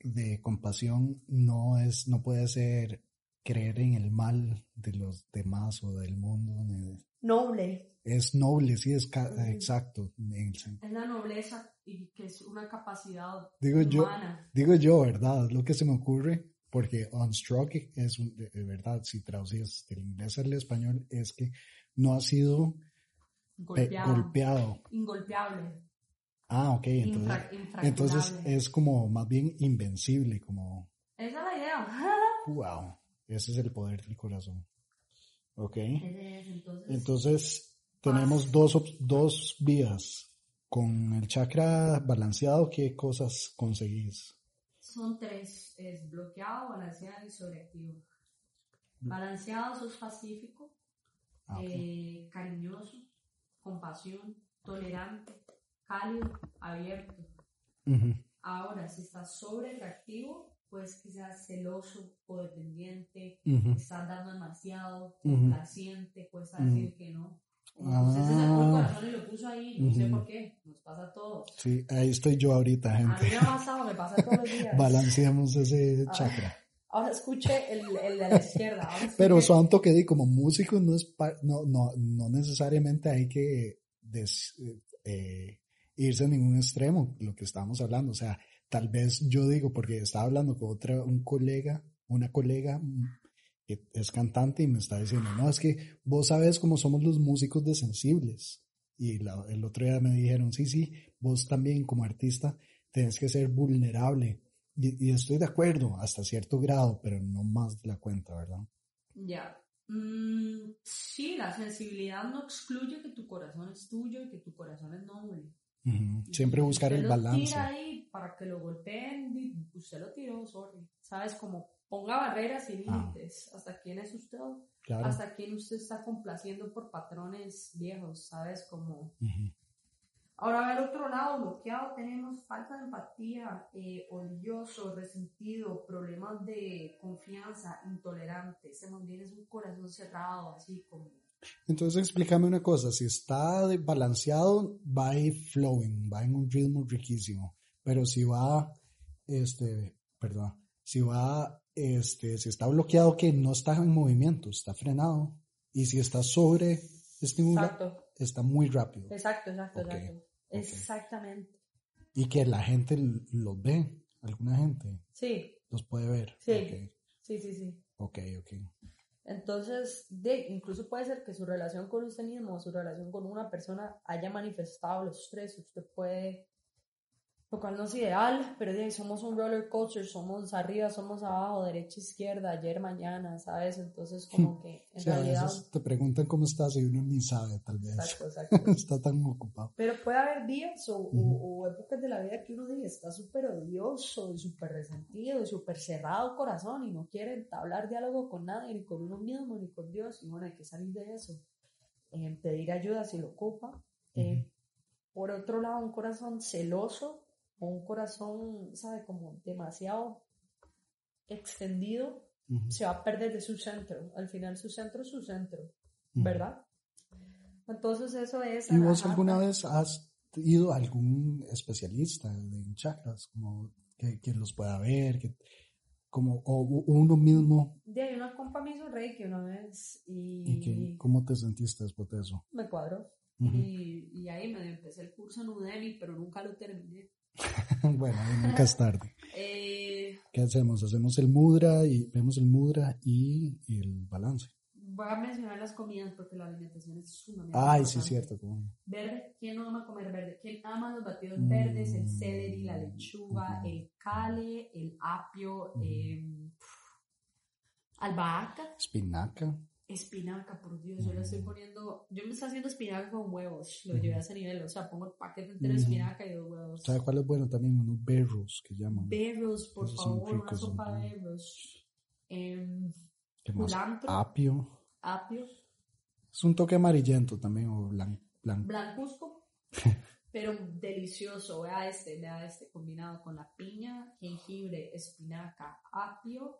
[SPEAKER 2] de compasión no es, no puede ser creer en el mal de los demás o del mundo.
[SPEAKER 1] Noble,
[SPEAKER 2] Es noble, sí, es ca- exacto. en el sen-
[SPEAKER 1] es la nobleza y que es una capacidad
[SPEAKER 2] Digo yo,
[SPEAKER 1] humana.
[SPEAKER 2] digo yo, ¿verdad? Es lo que se me ocurre, porque unstruck es un- de, de verdad, si traduces del inglés al español, es que no ha sido pe-
[SPEAKER 1] golpeado,
[SPEAKER 2] golpeado.
[SPEAKER 1] ingolpeable,
[SPEAKER 2] Ah, ok, entonces,
[SPEAKER 1] infra-
[SPEAKER 2] entonces es como más bien invencible, como,
[SPEAKER 1] Esa es la idea.
[SPEAKER 2] wow, ese es el poder del corazón. Ok,
[SPEAKER 1] es, entonces,
[SPEAKER 2] entonces tenemos dos, dos vías. Con el chakra balanceado, ¿qué cosas conseguís?
[SPEAKER 1] Son tres, es bloqueado, balanceado y sobreactivo. Balanceado sos pacífico,
[SPEAKER 2] Ah,
[SPEAKER 1] eh, cariñoso, compasión, tolerante, cálido, abierto. Ahora, si estás sobrereactivo, pues seas celoso, codependiente,
[SPEAKER 2] ujú.
[SPEAKER 1] estás dando demasiado, complaciente, cuesta
[SPEAKER 2] Ujú.
[SPEAKER 1] decir que no. Usted se sacó el
[SPEAKER 2] Ah.
[SPEAKER 1] corazón y lo puso ahí, no sé
[SPEAKER 2] Ujú.
[SPEAKER 1] por qué, nos pasa a todos.
[SPEAKER 2] Sí, ahí estoy yo ahorita,
[SPEAKER 1] A mí
[SPEAKER 2] gente.
[SPEAKER 1] me ha pasado, me pasa todos los días.
[SPEAKER 2] Balanceamos ese chakra.
[SPEAKER 1] Ahora escuche el, el de la izquierda.
[SPEAKER 2] Pero santo que di, como músico no es no, no, no necesariamente hay que des, eh, irse a ningún extremo, lo que estábamos hablando. O sea, tal vez yo digo, porque estaba hablando con otra, un colega, una colega que es cantante y me está diciendo, no, es que vos sabes cómo somos los músicos de sensibles. Y la, el otro día me dijeron, sí, sí, vos también como artista tenés que ser vulnerable. Y, y estoy de acuerdo hasta cierto grado, pero no más de la cuenta, ¿verdad?
[SPEAKER 1] Ya. Mm, sí, la sensibilidad no excluye que tu corazón es tuyo y que tu corazón es noble.
[SPEAKER 2] Ujú. Siempre buscar el balance.
[SPEAKER 1] tira ahí para que lo golpeen, usted lo tiró, sorry. ¿Sabes? Como ponga barreras y
[SPEAKER 2] Ah.
[SPEAKER 1] límites. ¿Hasta quién es usted?
[SPEAKER 2] Claro.
[SPEAKER 1] ¿Hasta quién usted está complaciendo por patrones viejos? ¿Sabes? Como...
[SPEAKER 2] Ujú.
[SPEAKER 1] Ahora, al otro lado, bloqueado, tenemos falta de empatía, eh, odioso, resentido, problemas de confianza, intolerante. Se mantiene un corazón cerrado, así como...
[SPEAKER 2] Entonces explícame una cosa, si está balanceado, va a ir flowing, va en un ritmo riquísimo, pero si va, este, perdón, si va, este, si está bloqueado, que no está en movimiento, está frenado, y si está sobre estimulado, está muy rápido,
[SPEAKER 1] exacto, exacto, exacto. Exactamente.
[SPEAKER 2] y que la gente los ve, alguna gente
[SPEAKER 1] Sí,
[SPEAKER 2] los puede ver.
[SPEAKER 1] Sí. sí, sí, sí.
[SPEAKER 2] Ok, ok.
[SPEAKER 1] Entonces, de, incluso puede ser que su relación con usted mismo o su relación con una persona haya manifestado los tres. Usted puede, lo cual no es ideal, pero de ahí somos un roller coaster, somos arriba, somos abajo, derecha, izquierda, ayer, mañana, ¿sabes? Entonces, como que en
[SPEAKER 2] O sea, a
[SPEAKER 1] realidad.
[SPEAKER 2] veces te preguntan cómo estás y uno ni sabe, tal vez.
[SPEAKER 1] Exacto, exacto.
[SPEAKER 2] está tan ocupado.
[SPEAKER 1] Pero puede haber días o, o-
[SPEAKER 2] Ujú.
[SPEAKER 1] o épocas de la vida que uno dice está súper odioso y súper resentido y súper cerrado corazón y no quiere entablar diálogo con nadie, ni con uno mismo, ni con Dios. Y bueno, hay que salir de eso. Eh, pedir ayuda si lo ocupa. Eh, Por otro lado, un corazón celoso o un corazón, ¿sabe? Como demasiado extendido,
[SPEAKER 2] Ujú.
[SPEAKER 1] se va a perder de su centro. Al final, su centro es su centro,
[SPEAKER 2] Ujú.
[SPEAKER 1] ¿verdad? Entonces, eso es.
[SPEAKER 2] ¿Y vos alguna vez has ido a algún especialista en chakras, como que, que los pueda ver, que, como, o u- uno mismo,
[SPEAKER 1] De ahí una compa me hizo reiki una vez y,
[SPEAKER 2] y que, cómo te sentiste después de eso?
[SPEAKER 1] me cuadró.
[SPEAKER 2] Ujú.
[SPEAKER 1] y, y ahí me empecé el curso en Udemy, pero nunca lo terminé.
[SPEAKER 2] bueno, nunca es tarde.
[SPEAKER 1] Eh,
[SPEAKER 2] ¿Qué hacemos? Hacemos el mudra y vemos el mudra y, el balance.
[SPEAKER 1] voy a mencionar las comidas porque la alimentación es sumamente
[SPEAKER 2] Ay, sí,
[SPEAKER 1] importante.
[SPEAKER 2] cierto. como-
[SPEAKER 1] Verde, ¿quién no ama comer verde? ¿Quién ama los batidos
[SPEAKER 2] Mm.
[SPEAKER 1] verdes? El celery, la lechuga, el cale, el apio, em, albahaca,
[SPEAKER 2] Espinaca.
[SPEAKER 1] Espinaca, por Dios, yo le estoy poniendo, yo me estoy haciendo espinaca con huevos, lo llevé a ese nivel, o sea, pongo el paquete entero de espinaca y dos huevos.
[SPEAKER 2] ¿Sabe cuál es bueno también? Unos berros que llaman.
[SPEAKER 1] Berros, por
[SPEAKER 2] Esos
[SPEAKER 1] favor, una sopa de berros. Em,
[SPEAKER 2] ¿Qué más?
[SPEAKER 1] culantro,
[SPEAKER 2] Apio.
[SPEAKER 1] apio,
[SPEAKER 2] Es un toque amarillento también, o blan-
[SPEAKER 1] blancuzco, pero delicioso. Vea este, vea este combinado con la piña, jengibre, espinaca, apio.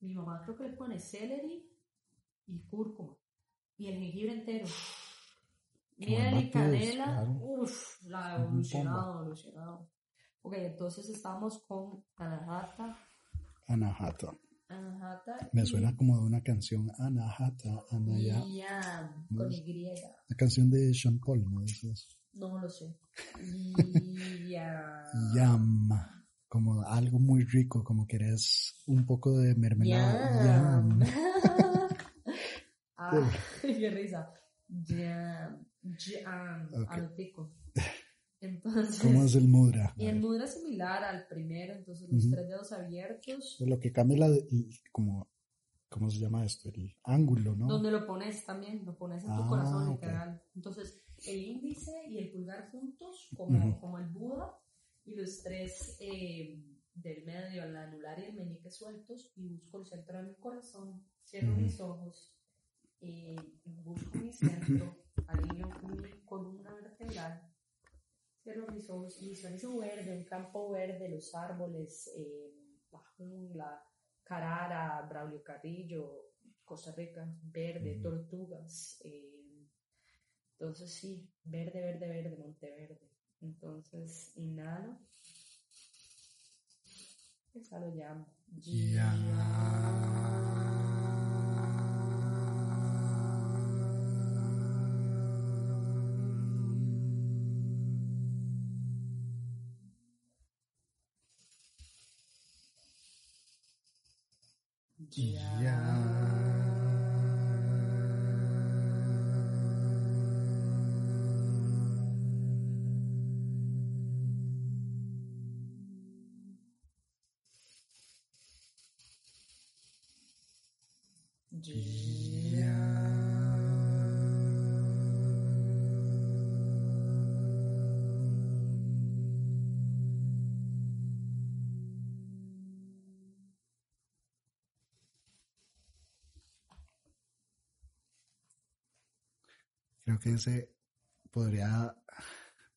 [SPEAKER 1] Mi mamá creo que le pone celery y cúrcuma. Y el jengibre entero. Miel y
[SPEAKER 2] batidos,
[SPEAKER 1] canela.
[SPEAKER 2] claro.
[SPEAKER 1] Uff, la evolucionado, evolucionado. Ok, entonces estamos con anahata.
[SPEAKER 2] Anahata.
[SPEAKER 1] Anahata.
[SPEAKER 2] Me suena como de una canción. Anahata, Anaya.
[SPEAKER 1] Yam,
[SPEAKER 2] No
[SPEAKER 1] con Y.
[SPEAKER 2] La canción de Sean Paul, ¿no? Dice eso.
[SPEAKER 1] No lo sé. Ya.
[SPEAKER 2] Yam. Como algo muy rico, como querés un poco de mermelada.
[SPEAKER 1] Yam.
[SPEAKER 2] Yam.
[SPEAKER 1] ah, qué risa. Jam. Jam.
[SPEAKER 2] Ok.
[SPEAKER 1] Anotico. Entonces.
[SPEAKER 2] ¿Cómo es el mudra?
[SPEAKER 1] Y el mudra es similar al primero, entonces los
[SPEAKER 2] Ujú.
[SPEAKER 1] tres dedos abiertos.
[SPEAKER 2] Lo que cambia la, como, ¿cómo se llama esto? El ángulo, ¿no?
[SPEAKER 1] Donde lo pones también, lo pones en tu
[SPEAKER 2] Ah,
[SPEAKER 1] corazón
[SPEAKER 2] ok.
[SPEAKER 1] literal. Entonces, el índice y el pulgar juntos, como,
[SPEAKER 2] Ujú.
[SPEAKER 1] como el Buda, y los tres eh, del medio, el anular y el meñique sueltos, y busco el centro de mi corazón, cierro
[SPEAKER 2] Ujú.
[SPEAKER 1] mis ojos, y busco mi centro, alineo mi columna vertebral, cierro mis ojos y visualizo verde, un campo verde, los árboles, eh, la jungla, Carara, Braulio Carrillo, Costa Rica, verde, tortugas. eh, entonces sí, verde, verde, verde, Monteverde. Entonces inhalo. Exhalo ya. Yeah. yeah.
[SPEAKER 2] Creo que ese podría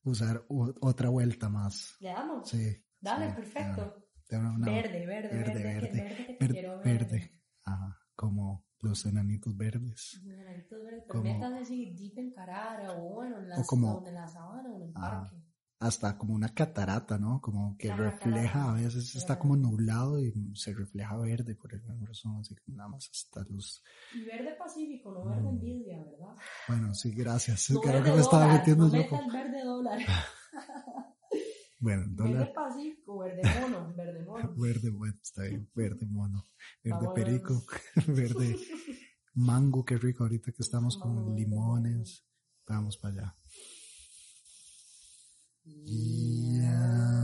[SPEAKER 2] usar otra vuelta más.
[SPEAKER 1] ¿Le damos?
[SPEAKER 2] Sí.
[SPEAKER 1] Dale, perfecto.
[SPEAKER 2] Una,
[SPEAKER 1] verde, verde, verde, verde,
[SPEAKER 2] verde, verde, Ajá, como los enanitos verdes.
[SPEAKER 1] Los enanitos verdes, pero como, así deep en Carara o bueno, en la,
[SPEAKER 2] o como,
[SPEAKER 1] o en la sabana o en el parque
[SPEAKER 2] hasta como una catarata, ¿no? Como que refleja, a veces está como nublado y se refleja verde por alguna razón, así que nada más hasta los...
[SPEAKER 1] Y verde pacífico, no verde mm. envidia, ¿verdad?
[SPEAKER 2] Bueno, sí, gracias. Creo que me estaba metiendo
[SPEAKER 1] no yo. verde dólar.
[SPEAKER 2] bueno, dólar.
[SPEAKER 1] Verde pacífico, verde mono, verde mono.
[SPEAKER 2] verde, bueno, está bien, verde mono, verde perico, verde mango, qué rico ahorita que estamos con limones. Vamos para allá. Yeah. Sí,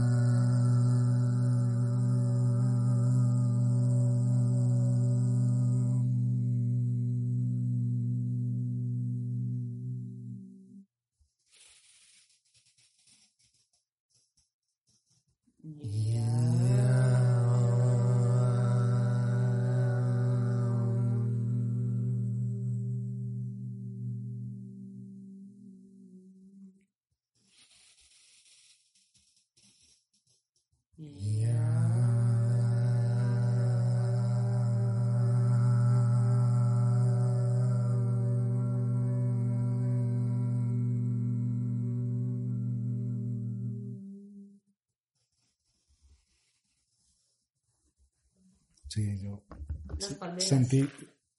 [SPEAKER 2] sentí...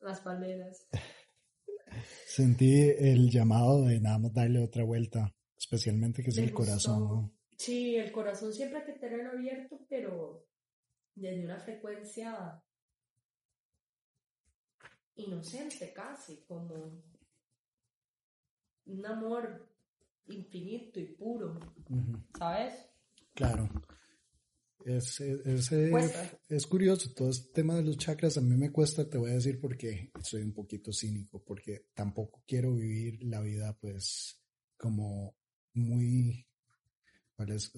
[SPEAKER 1] Las palmeras.
[SPEAKER 2] Sentí el llamado de nada más darle otra vuelta, especialmente que es el corazón.
[SPEAKER 1] Sí, el corazón siempre hay que tenerlo abierto, pero desde una frecuencia inocente casi, como un amor infinito y puro, ¿sabes?
[SPEAKER 2] Claro. Es, es, es, curioso, todo este tema de los chakras a mí me cuesta, te voy a decir porque soy un poquito cínico, porque tampoco quiero vivir la vida pues como muy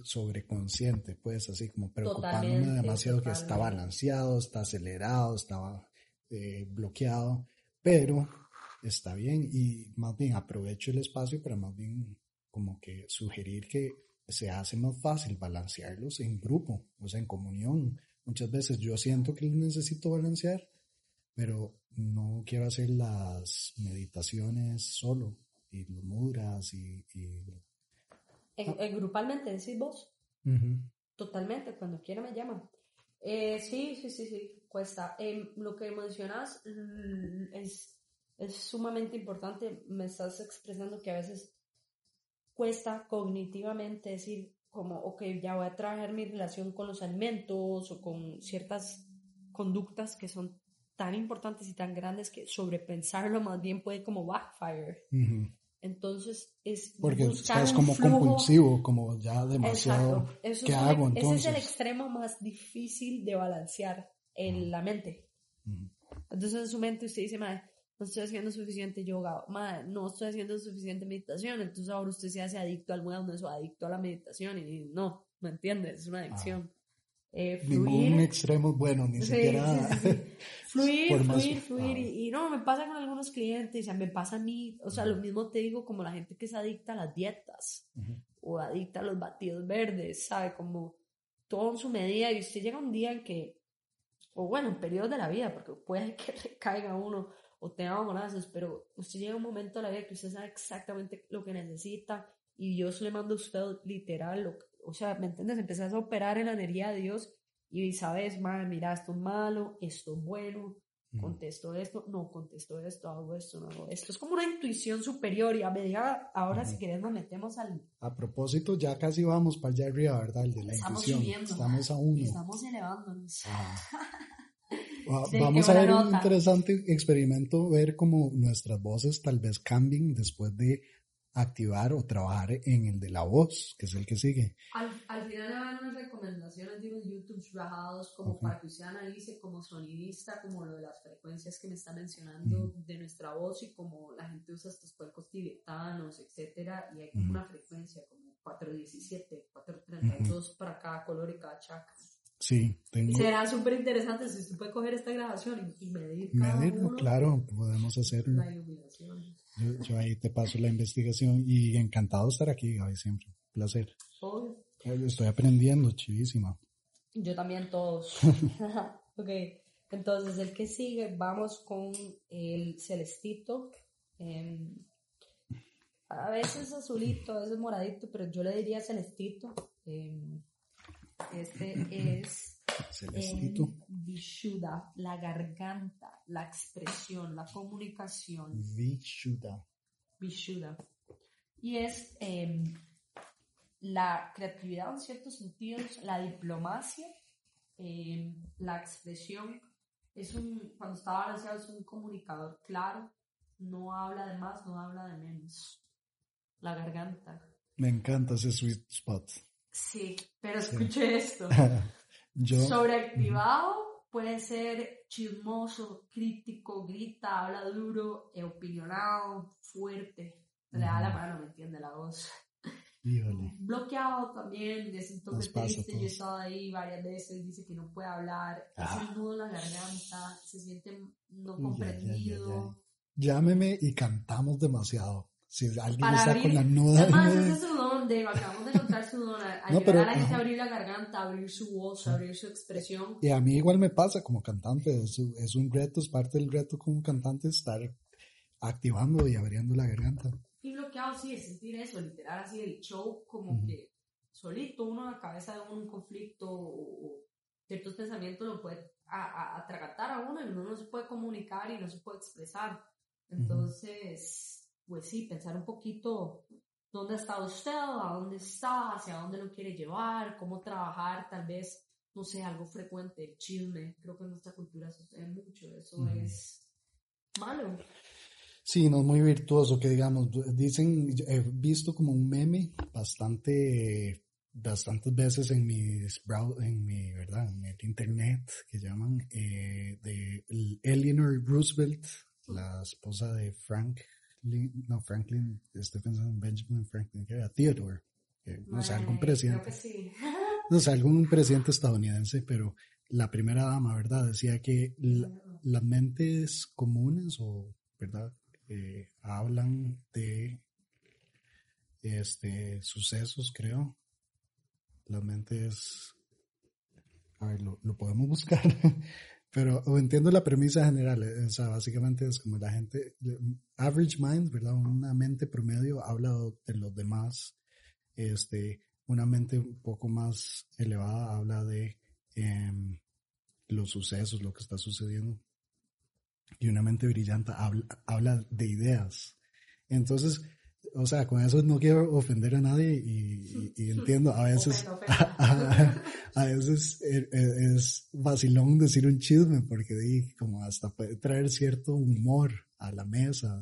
[SPEAKER 2] sobreconsciente, pues así como preocupándome demasiado que está balanceado, está acelerado, estaba eh, bloqueado, pero está bien y más bien aprovecho el espacio para más bien como que sugerir que se hace más fácil balancearlos en grupo, o sea, en comunión. Muchas veces yo siento que los necesito balancear, pero no quiero hacer las meditaciones solo, y los mudras y...
[SPEAKER 1] En, grupalmente decís vos. Totalmente, cuando quiera me llaman. Eh, sí, sí, sí, sí, cuesta. Em, lo que mencionas es, es sumamente importante. Me estás expresando que a veces cuesta cognitivamente decir como, ok, ya voy a trabajar mi relación con los alimentos o con ciertas conductas que son tan importantes y tan grandes que sobrepensarlo más bien puede como backfire. Entonces es
[SPEAKER 2] porque estás como compulsivo, como ya demasiado. ¿Qué hago entonces?
[SPEAKER 1] Ese es el extremo más difícil de balancear en la mente. Entonces en su mente usted dice, madre, no estoy haciendo suficiente yoga, madre, no estoy haciendo suficiente meditación, entonces ahora usted se hace adicto al wellness o adicto a la meditación y no, ¿me entiendes? Es una ah. adicción. Eh,
[SPEAKER 2] fluir. Ningún extremo bueno, ni siquiera.
[SPEAKER 1] fluir, fluir, fluir. Y, no, me pasa con algunos clientes, o sea, me pasa a mí, o sea, lo mismo te digo como la gente que es adicta a las dietas o adicta a los batidos verdes, ¿sabe? Como todo en su medida y usted llega un día en que, o bueno, en periodos de la vida, porque puede que le caiga uno o tenga abrazos, pero usted llega un momento de la vida que usted sabe exactamente lo que necesita y Dios le manda a usted literal, o sea, ¿me entiendes? Empezás a operar en la energía de Dios y sabes, madre, mira, esto es malo, esto es bueno, contesto esto, no contesto esto, hago esto, no hago esto. Es como una intuición superior y a medida, ahora si querés nos metemos al...
[SPEAKER 2] A propósito, ya casi vamos para allá arriba, ¿verdad? El de la
[SPEAKER 1] Estamos
[SPEAKER 2] intuición.
[SPEAKER 1] Subiendo,
[SPEAKER 2] Estamos a uno.
[SPEAKER 1] Estamos elevándonos.
[SPEAKER 2] Vamos a ver un interesante experimento, ver cómo nuestras voces tal vez cambien después de activar o trabajar en el de la voz, que es el que sigue.
[SPEAKER 1] Al, al final le van unas recomendaciones de unos YouTube bajados como para que usted analice como sonidista, como lo de las frecuencias que me está mencionando de nuestra voz y como la gente usa estos cuerpos tibetanos, etcétera, y hay como una frecuencia como 417, 432 para cada color y cada chakra.
[SPEAKER 2] Sí, tengo.
[SPEAKER 1] Será súper interesante si usted puede coger esta grabación y, medir.
[SPEAKER 2] Medirlo, claro, podemos hacerlo.
[SPEAKER 1] La iluminación.
[SPEAKER 2] Yo, ahí te paso la investigación y encantado de estar aquí, Gaby, siempre. Placer. Estoy aprendiendo, chivísima.
[SPEAKER 1] Yo también todos. ok, entonces el que sigue, vamos con el celestito. Em, a veces azulito, a veces moradito, pero yo le diría celestito. Em, este es
[SPEAKER 2] Celestito.
[SPEAKER 1] Vishuddha, la garganta, la expresión, la comunicación.
[SPEAKER 2] Vishuddha.
[SPEAKER 1] Vishuddha. Y es em, la creatividad en ciertos sentidos, la diplomacia, em, la expresión. Es un, cuando está balanceado es un comunicador claro, no habla de más, no habla de menos. La garganta.
[SPEAKER 2] Me encanta ese sweet spot.
[SPEAKER 1] Sí, pero escuche esto. Sobreactivado puede ser chismoso, crítico, grita, habla duro, opinionado, fuerte. Le da la mano, me entiende la voz. Bloqueado también, un toque triste. Yo he estado ahí varias veces, dice que no puede hablar, ah. es nudo en la garganta, se siente no comprendido.
[SPEAKER 2] Llámeme y cantamos demasiado. Si alguien está con la nuda.
[SPEAKER 1] Además, ese es su don, Dave. Acabamos de encontrar su don. A, no, pero, a la gente a abrir la garganta, abrir su voz, abrir su expresión.
[SPEAKER 2] Y a mí igual me pasa como cantante. Es, es un reto, es parte del reto como cantante estar activando y abriendo la garganta.
[SPEAKER 1] Y bloqueado, sí, es sentir eso, literal, así el show, como que solito uno en la cabeza de un conflicto o, ciertos pensamientos lo puede atragatar a, uno y uno no se puede comunicar y no se puede expresar. Entonces pues sí, pensar un poquito dónde está usted, a dónde está, hacia dónde lo quiere llevar, cómo trabajar, tal vez, no sé, algo frecuente, el chisme. Creo que en nuestra cultura sucede mucho, eso es malo.
[SPEAKER 2] Sí, no es muy virtuoso, que digamos, dicen, he visto como un meme bastante, bastantes veces en mis en mi, ¿verdad? En el internet, que llaman, eh, de Eleanor Roosevelt, la esposa de Frank no Franklin, estoy pensando en Benjamin Franklin, que era Theodore, no sé, algún presidente. no sé, algún presidente estadounidense, pero la primera dama, ¿verdad? Decía que las mentes comunes o, ¿verdad? Eh, hablan de este sucesos, creo. Las mentes, a ver, lo, lo podemos buscar. Pero entiendo la premisa general, eh, o sea, básicamente es como la gente, average mind, ¿verdad? Una mente promedio habla de los demás, este, una mente un poco más elevada habla de em, los sucesos, lo que está sucediendo. Y una mente brillante habla, habla de ideas. Entonces, o sea, con eso no quiero ofender a nadie y, entiendo, a veces, a, veces e, e, es, vacilón decir un chisme porque como hasta puede traer cierto humor a la mesa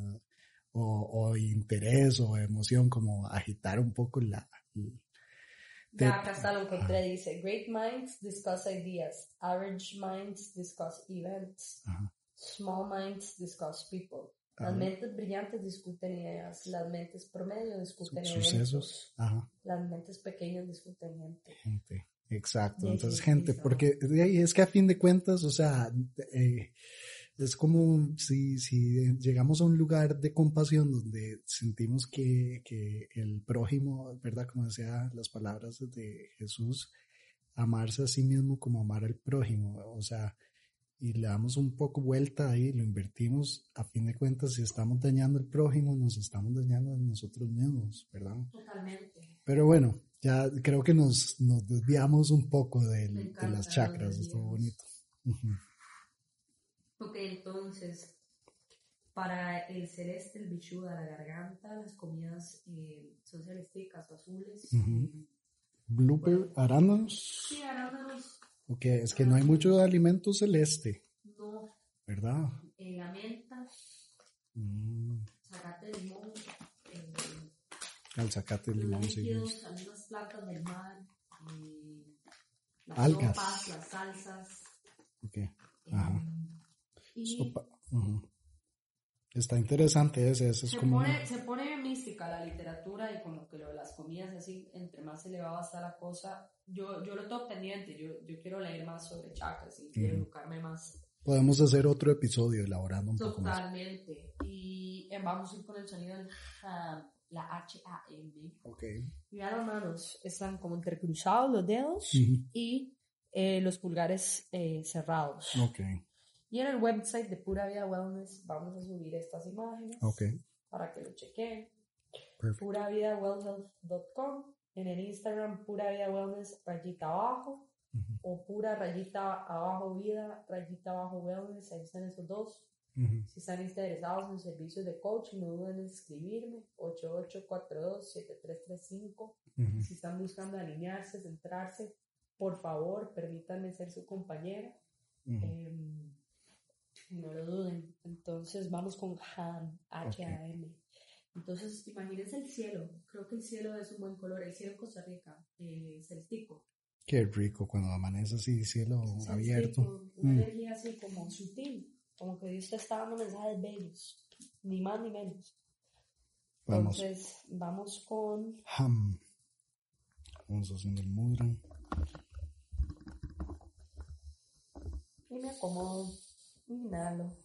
[SPEAKER 2] o, interés o emoción, como agitar un poco la...
[SPEAKER 1] ya, acá está lo dice, great minds discuss ideas, average minds discuss events, small minds discuss people. Las mentes brillantes discuten ideas, las mentes promedio discuten sucesos, las mentes pequeñas discuten gente.
[SPEAKER 2] Gente, exacto. Entonces, gente, porque es que a fin de cuentas, o sea, eh, es como si, si llegamos a un lugar de compasión donde sentimos que, que el prójimo, ¿verdad? Como decía las palabras de Jesús, amarse a sí mismo como amar al prójimo, o sea, y le damos un poco vuelta ahí, lo invertimos, a fin de cuentas, si estamos dañando al prójimo, nos estamos dañando a nosotros mismos, ¿verdad?
[SPEAKER 1] Totalmente.
[SPEAKER 2] Pero bueno, ya creo que nos, nos desviamos un poco de, de las chakras, estuvo bonito.
[SPEAKER 1] Ok, entonces, para el celeste, el bichuda, la garganta, las comidas eh, son celesticas azules.
[SPEAKER 2] Blooper, arándanos.
[SPEAKER 1] Sí, arándanos
[SPEAKER 2] Ok, es que no hay mucho alimento celeste. ¿verdad?
[SPEAKER 1] Eh, la menta,
[SPEAKER 2] Mm,
[SPEAKER 1] zacate de limón, eh,
[SPEAKER 2] el zacate,
[SPEAKER 1] los
[SPEAKER 2] limón, sí.
[SPEAKER 1] algunas plantas del mar, eh, las
[SPEAKER 2] Algas.
[SPEAKER 1] sopas, las salsas.
[SPEAKER 2] Ok.
[SPEAKER 1] eh,
[SPEAKER 2] Ajá.
[SPEAKER 1] y
[SPEAKER 2] Sopa. ujú. Está interesante ese, ese es
[SPEAKER 1] se,
[SPEAKER 2] como...
[SPEAKER 1] pone, se pone mística la literatura y como que lo de las comidas así, entre más elevada está la cosa. Yo, yo lo tengo pendiente, yo, yo quiero leer más sobre chakras y quiero
[SPEAKER 2] Ujú.
[SPEAKER 1] educarme más.
[SPEAKER 2] Podemos hacer otro episodio elaborando un poco más.
[SPEAKER 1] Totalmente. Y eh, vamos a ir con el sonido del ham, la H-A-M.
[SPEAKER 2] Ok.
[SPEAKER 1] Ya las manos están como entrecruzados los dedos y eh, los pulgares eh, cerrados.
[SPEAKER 2] Ok.
[SPEAKER 1] Y en el website de Pura Vida Wellness vamos a subir estas imágenes para que lo chequen. Puravidawellhealth.com en el Instagram pura vida wellness rayita abajo o pura rayita abajo vida rayita abajo wellness ahí están esos dos. Si están interesados en servicios de coaching no duden en escribirme 8842-7335
[SPEAKER 2] Ujú.
[SPEAKER 1] si están buscando alinearse centrarse por favor permítanme ser su compañera. No lo duden. Entonces vamos con HAM, H-A-M. Entonces imagínense el cielo. Creo que el cielo es un buen color. El cielo en Costa Rica, eh, celestico.
[SPEAKER 2] Qué rico cuando amanece así, cielo abierto.
[SPEAKER 1] Una
[SPEAKER 2] Mm.
[SPEAKER 1] energía así como sutil. Como que Dios te está dando mensajes bellos. Ni más ni menos.
[SPEAKER 2] Vamos.
[SPEAKER 1] Entonces vamos con
[SPEAKER 2] Ham. Vamos haciendo el mudra.
[SPEAKER 1] y me acomodo. Inhalo.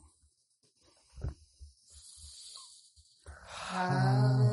[SPEAKER 2] En,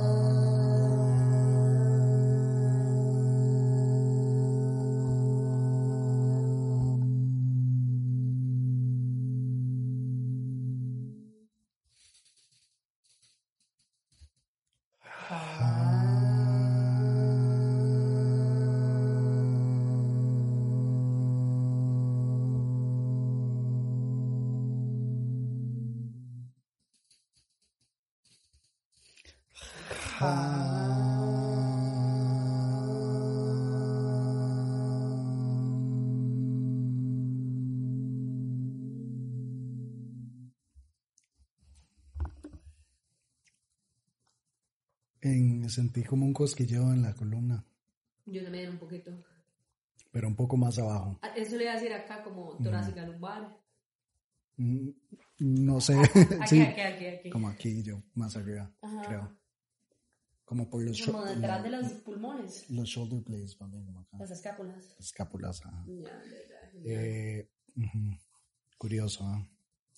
[SPEAKER 2] sentí como un cosquilleo en la columna,
[SPEAKER 1] Yo también un poquito.
[SPEAKER 2] pero un poco más abajo.
[SPEAKER 1] Ah, Eso le iba a decir acá como torácica lumbar.
[SPEAKER 2] Mm, No sé,
[SPEAKER 1] Aquí,
[SPEAKER 2] sí,
[SPEAKER 1] aquí, aquí, aquí.
[SPEAKER 2] como aquí yo, más arriba,
[SPEAKER 1] Ajá.
[SPEAKER 2] creo. Como por los,
[SPEAKER 1] Como detrás de
[SPEAKER 2] la-
[SPEAKER 1] los pulmones,
[SPEAKER 2] los shoulder blades, también, como acá.
[SPEAKER 1] las escápulas.
[SPEAKER 2] Escápulas, ajá.
[SPEAKER 1] Ya, ya, ya.
[SPEAKER 2] Eh, ujú. Curioso, ¿ah?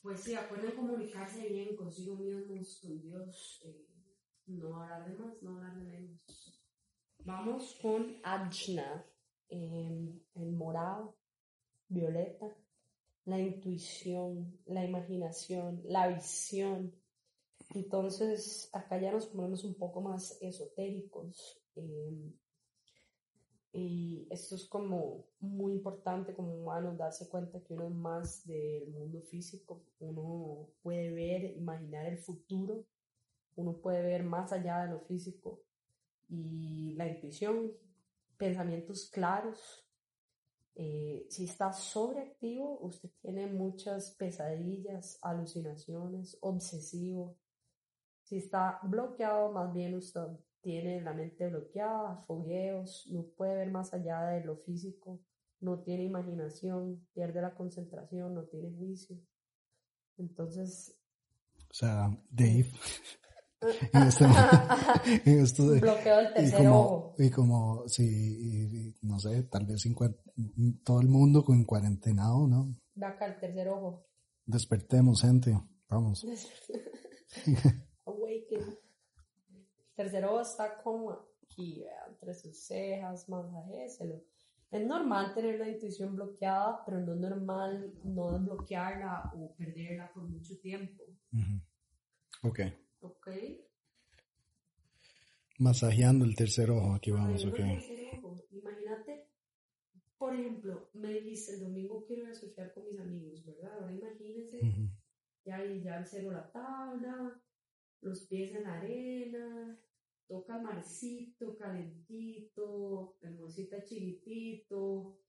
[SPEAKER 1] Pues sí, acuerden comunicarse bien consigo mismos, con Dios. eh, no hablar de más, no hablar de menos. Vamos con Ajna, eh, el morado, violeta, la intuición, la imaginación, la visión. Entonces, acá ya nos ponemos un poco más esotéricos. eh, y esto es como muy importante como humanos darse cuenta que uno es más del mundo físico, uno puede ver, imaginar el futuro, uno puede ver más allá de lo físico y la intuición, pensamientos claros. Eh, si está sobreactivo, usted tiene muchas pesadillas, alucinaciones, obsesivo. Si está bloqueado, más bien usted tiene la mente bloqueada, fogueos, no puede ver más allá de lo físico, no tiene imaginación, pierde la concentración, no tiene juicio. Entonces,
[SPEAKER 2] O sea, Dave. En este, en esto de-
[SPEAKER 1] bloqueo del
[SPEAKER 2] y
[SPEAKER 1] tercer
[SPEAKER 2] como,
[SPEAKER 1] ojo.
[SPEAKER 2] y como, sí, y- y no sé, tal vez en todo el mundo con cuarentenado, ¿no?
[SPEAKER 1] Acá el tercer ojo.
[SPEAKER 2] Despertemos, gente. Vamos.
[SPEAKER 1] Awaken. Tercer ojo está como aquí, entre sus cejas, masajéselo. Es normal tener la intuición bloqueada, pero no es normal no desbloquearla o perderla por mucho tiempo.
[SPEAKER 2] Ujú. Ok.
[SPEAKER 1] ¿Ok?
[SPEAKER 2] Masajeando el tercer ojo. Aquí vamos, ok.
[SPEAKER 1] no, tercer ojo. Imagínate, por ejemplo, me dijiste el domingo quiero ir a surfear con mis amigos, ¿verdad? Ahora imagínense,
[SPEAKER 2] Ujú.
[SPEAKER 1] ya, ya el cero la tabla, los pies en la arena, toca el marcito calentito, el mocita chiquitito,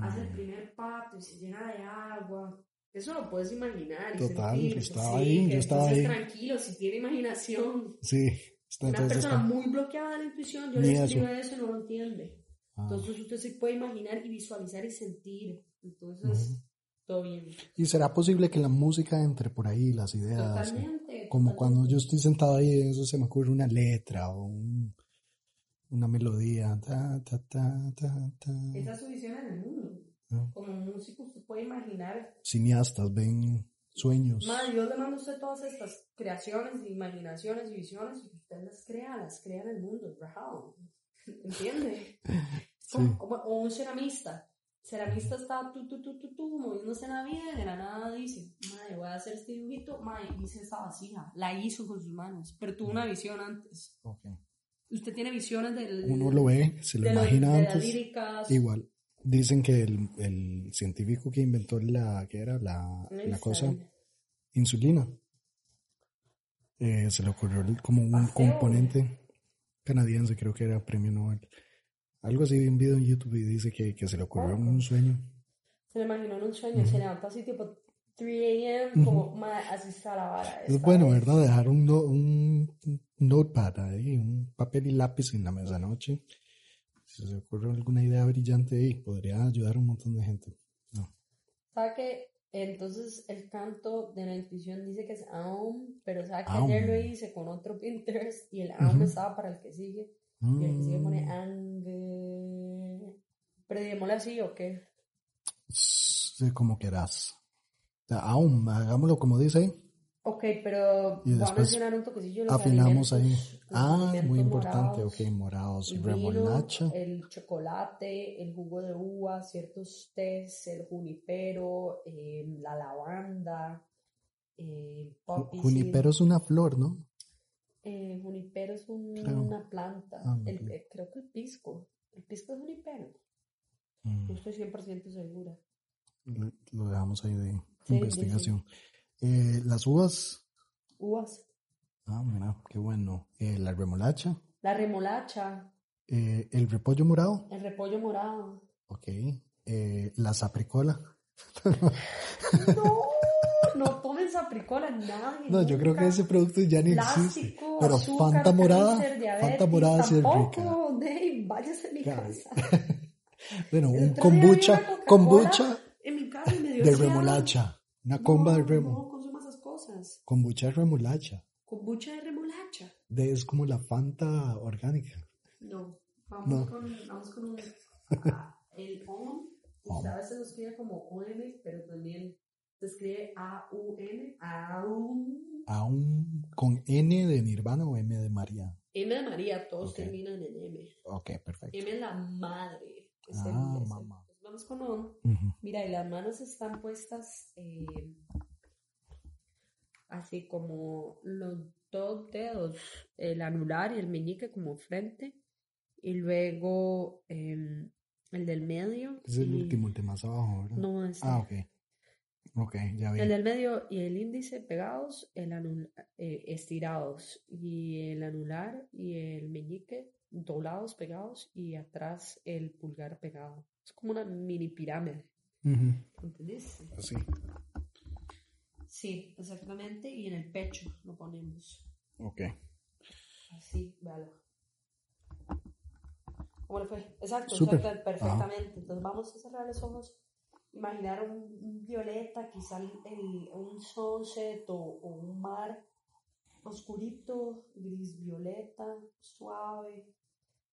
[SPEAKER 1] hace el
[SPEAKER 2] Mm.
[SPEAKER 1] primer pato y se llena de agua, Eso lo puedes imaginar y
[SPEAKER 2] Total,
[SPEAKER 1] sentir.
[SPEAKER 2] estaba
[SPEAKER 1] sí,
[SPEAKER 2] ahí, yo estaba ahí.
[SPEAKER 1] tranquilo, si tiene imaginación.
[SPEAKER 2] Sí, está,
[SPEAKER 1] Una
[SPEAKER 2] entonces
[SPEAKER 1] persona
[SPEAKER 2] está-
[SPEAKER 1] muy bloqueada de la intuición, yo
[SPEAKER 2] Ni
[SPEAKER 1] le escribo
[SPEAKER 2] eso.
[SPEAKER 1] eso y no lo entiende.
[SPEAKER 2] Ah.
[SPEAKER 1] Entonces usted se puede imaginar y visualizar y sentir. Entonces, todo bien.
[SPEAKER 2] ¿Y será posible que la música entre por ahí, las ideas? y-
[SPEAKER 1] Totalmente.
[SPEAKER 2] Como
[SPEAKER 1] totalmente.
[SPEAKER 2] cuando yo estoy sentado ahí, eso se me ocurre una letra o un- una melodía. Ta, ta, ta, ta, ta.
[SPEAKER 1] Esa es su visión en el mundo. Como músico, usted puede imaginar.
[SPEAKER 2] Cineastas ven sueños.
[SPEAKER 1] Madre, Dios le manda a usted todas estas creaciones, imaginaciones y visiones y usted las crea, las crea en el mundo. Wow. ¿Entiende?
[SPEAKER 2] Sí.
[SPEAKER 1] Como- como- o un ceramista. Ceramista está tu, tu, tu, tu, tu, moviéndose en la vida y de la nada dice, madre, voy a hacer este dibujito, madre, hice esta vasija, la hizo con sus manos, pero tuvo una visión antes. Usted tiene visiones del...
[SPEAKER 2] Uno lo ve, se lo imagina
[SPEAKER 1] de las
[SPEAKER 2] antes.
[SPEAKER 1] líricas.
[SPEAKER 2] Igual. Dicen que el, el científico que inventó la, ¿qué era? La, la cosa, insulina. Eh, se le ocurrió como un
[SPEAKER 1] Paseo.
[SPEAKER 2] componente canadiense, creo que era premio Nobel. Algo así, vi un video en YouTube y dice que, que se le ocurrió en un sueño.
[SPEAKER 1] Se lo imaginó en un sueño, se levantó así tipo 3 a.m., como, así está la vara.
[SPEAKER 2] Es bueno,
[SPEAKER 1] vez".
[SPEAKER 2] ¿verdad? Dejar un, no- un notepad ahí, un papel y lápiz en la mesa noche. Si se ocurre alguna idea brillante ahí, podría ayudar a un montón de gente. No.
[SPEAKER 1] ¿Sabe que entonces el canto de la intuición dice que es Aum, pero sabe que
[SPEAKER 2] Aum.
[SPEAKER 1] ayer lo hice con otro Pinterest y el Aum estaba para el que sigue y el que sigue pone
[SPEAKER 2] Mm,
[SPEAKER 1] Ange. Pero así o qué?
[SPEAKER 2] sí, como quieras. O sea, Aún, hagámoslo como dice ahí.
[SPEAKER 1] Ok, pero
[SPEAKER 2] Y
[SPEAKER 1] a
[SPEAKER 2] después
[SPEAKER 1] mencionar un toquecillo de los
[SPEAKER 2] Afinamos ahí.
[SPEAKER 1] alimentos,
[SPEAKER 2] Ah, muy importante.
[SPEAKER 1] morados.
[SPEAKER 2] Ok, morados,
[SPEAKER 1] el vino,
[SPEAKER 2] remolacha.
[SPEAKER 1] el chocolate, el jugo de uva, ciertos tés, el junipero, eh, la lavanda, eh,
[SPEAKER 2] Ju-
[SPEAKER 1] poppy
[SPEAKER 2] Junipero es una flor, ¿no?
[SPEAKER 1] Eh, junipero es un- una planta.
[SPEAKER 2] Ah,
[SPEAKER 1] El- eh, creo que el pisco. El pisco es junipero.
[SPEAKER 2] Mm,
[SPEAKER 1] No estoy 100% segura.
[SPEAKER 2] lo- dejamos ahí de
[SPEAKER 1] Sí,
[SPEAKER 2] investigación. Eh, las uvas.
[SPEAKER 1] Uvas.
[SPEAKER 2] Ah, mira, qué bueno. Eh, la remolacha.
[SPEAKER 1] La remolacha,
[SPEAKER 2] Eh, el repollo morado.
[SPEAKER 1] el repollo morado.
[SPEAKER 2] Ok. Eh, la sapricola.
[SPEAKER 1] No, no tomen sapricola, nadie.
[SPEAKER 2] No, yo creo que ese producto ya ni existe. Pero
[SPEAKER 1] azúcar,
[SPEAKER 2] Fanta morada, Fanta morada sí es rica.
[SPEAKER 1] Dave, váyase a mi
[SPEAKER 2] Claro.
[SPEAKER 1] casa.
[SPEAKER 2] Bueno, un kombucha, kombucha
[SPEAKER 1] En mi casa y me dio
[SPEAKER 2] de remolacha. Una
[SPEAKER 1] No,
[SPEAKER 2] comba de remo.
[SPEAKER 1] No consuma esas cosas.
[SPEAKER 2] Kombucha de remolacha.
[SPEAKER 1] Kombucha de remolacha.
[SPEAKER 2] De, es como la Fanta orgánica.
[SPEAKER 1] No. Vamos
[SPEAKER 2] No.
[SPEAKER 1] con, vamos con un, ah, el OM. Usted a veces lo escribe como OM, pero también se escribe A-U-M. A-U.
[SPEAKER 2] Aún con N de Nirvana o M de María.
[SPEAKER 1] M de María, todos
[SPEAKER 2] Ok.
[SPEAKER 1] terminan en M.
[SPEAKER 2] Ok, perfecto.
[SPEAKER 1] M es la madre. Es
[SPEAKER 2] Ah, mamá.
[SPEAKER 1] Con. Mira, y las manos están puestas eh, así como los dos dedos, el anular y el meñique como frente, y luego em, el del medio.
[SPEAKER 2] Es el
[SPEAKER 1] y-
[SPEAKER 2] último, el de más abajo, ¿verdad?
[SPEAKER 1] No, ese.
[SPEAKER 2] Ah, ok. Ok, ya vi.
[SPEAKER 1] El del medio y el índice pegados, el anul- eh, estirados, y el anular y el meñique doblados, pegados, y atrás el pulgar pegado. Es como una mini pirámide,
[SPEAKER 2] Ujú.
[SPEAKER 1] ¿entendés?
[SPEAKER 2] Así.
[SPEAKER 1] Sí, exactamente. Y en el pecho lo ponemos.
[SPEAKER 2] Ok.
[SPEAKER 1] Así, véalo. ¿Cómo le fue? Exacto, perfectamente. Entonces vamos a cerrar los ojos. Imaginar un, un violeta, quizá el, el- un sunset o, o un mar oscurito, gris violeta, suave.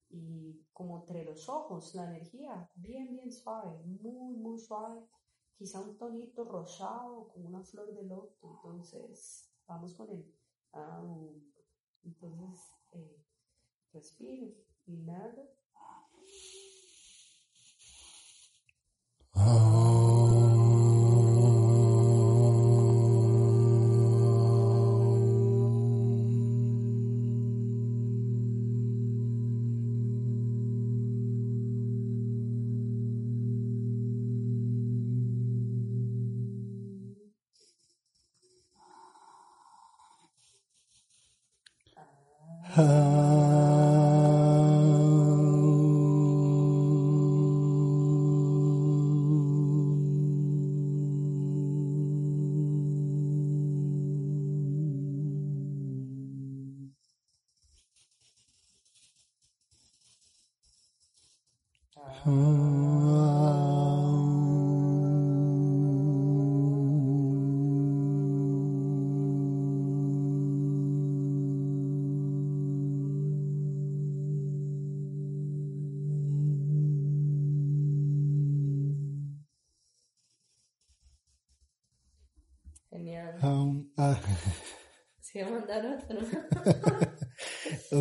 [SPEAKER 1] Y como entre los ojos, la energía, bien, bien suave, muy, muy suave. Quizá un tonito rosado con una flor de loto. Entonces, vamos con el. au. entonces, eh, respire, inhala. Genial.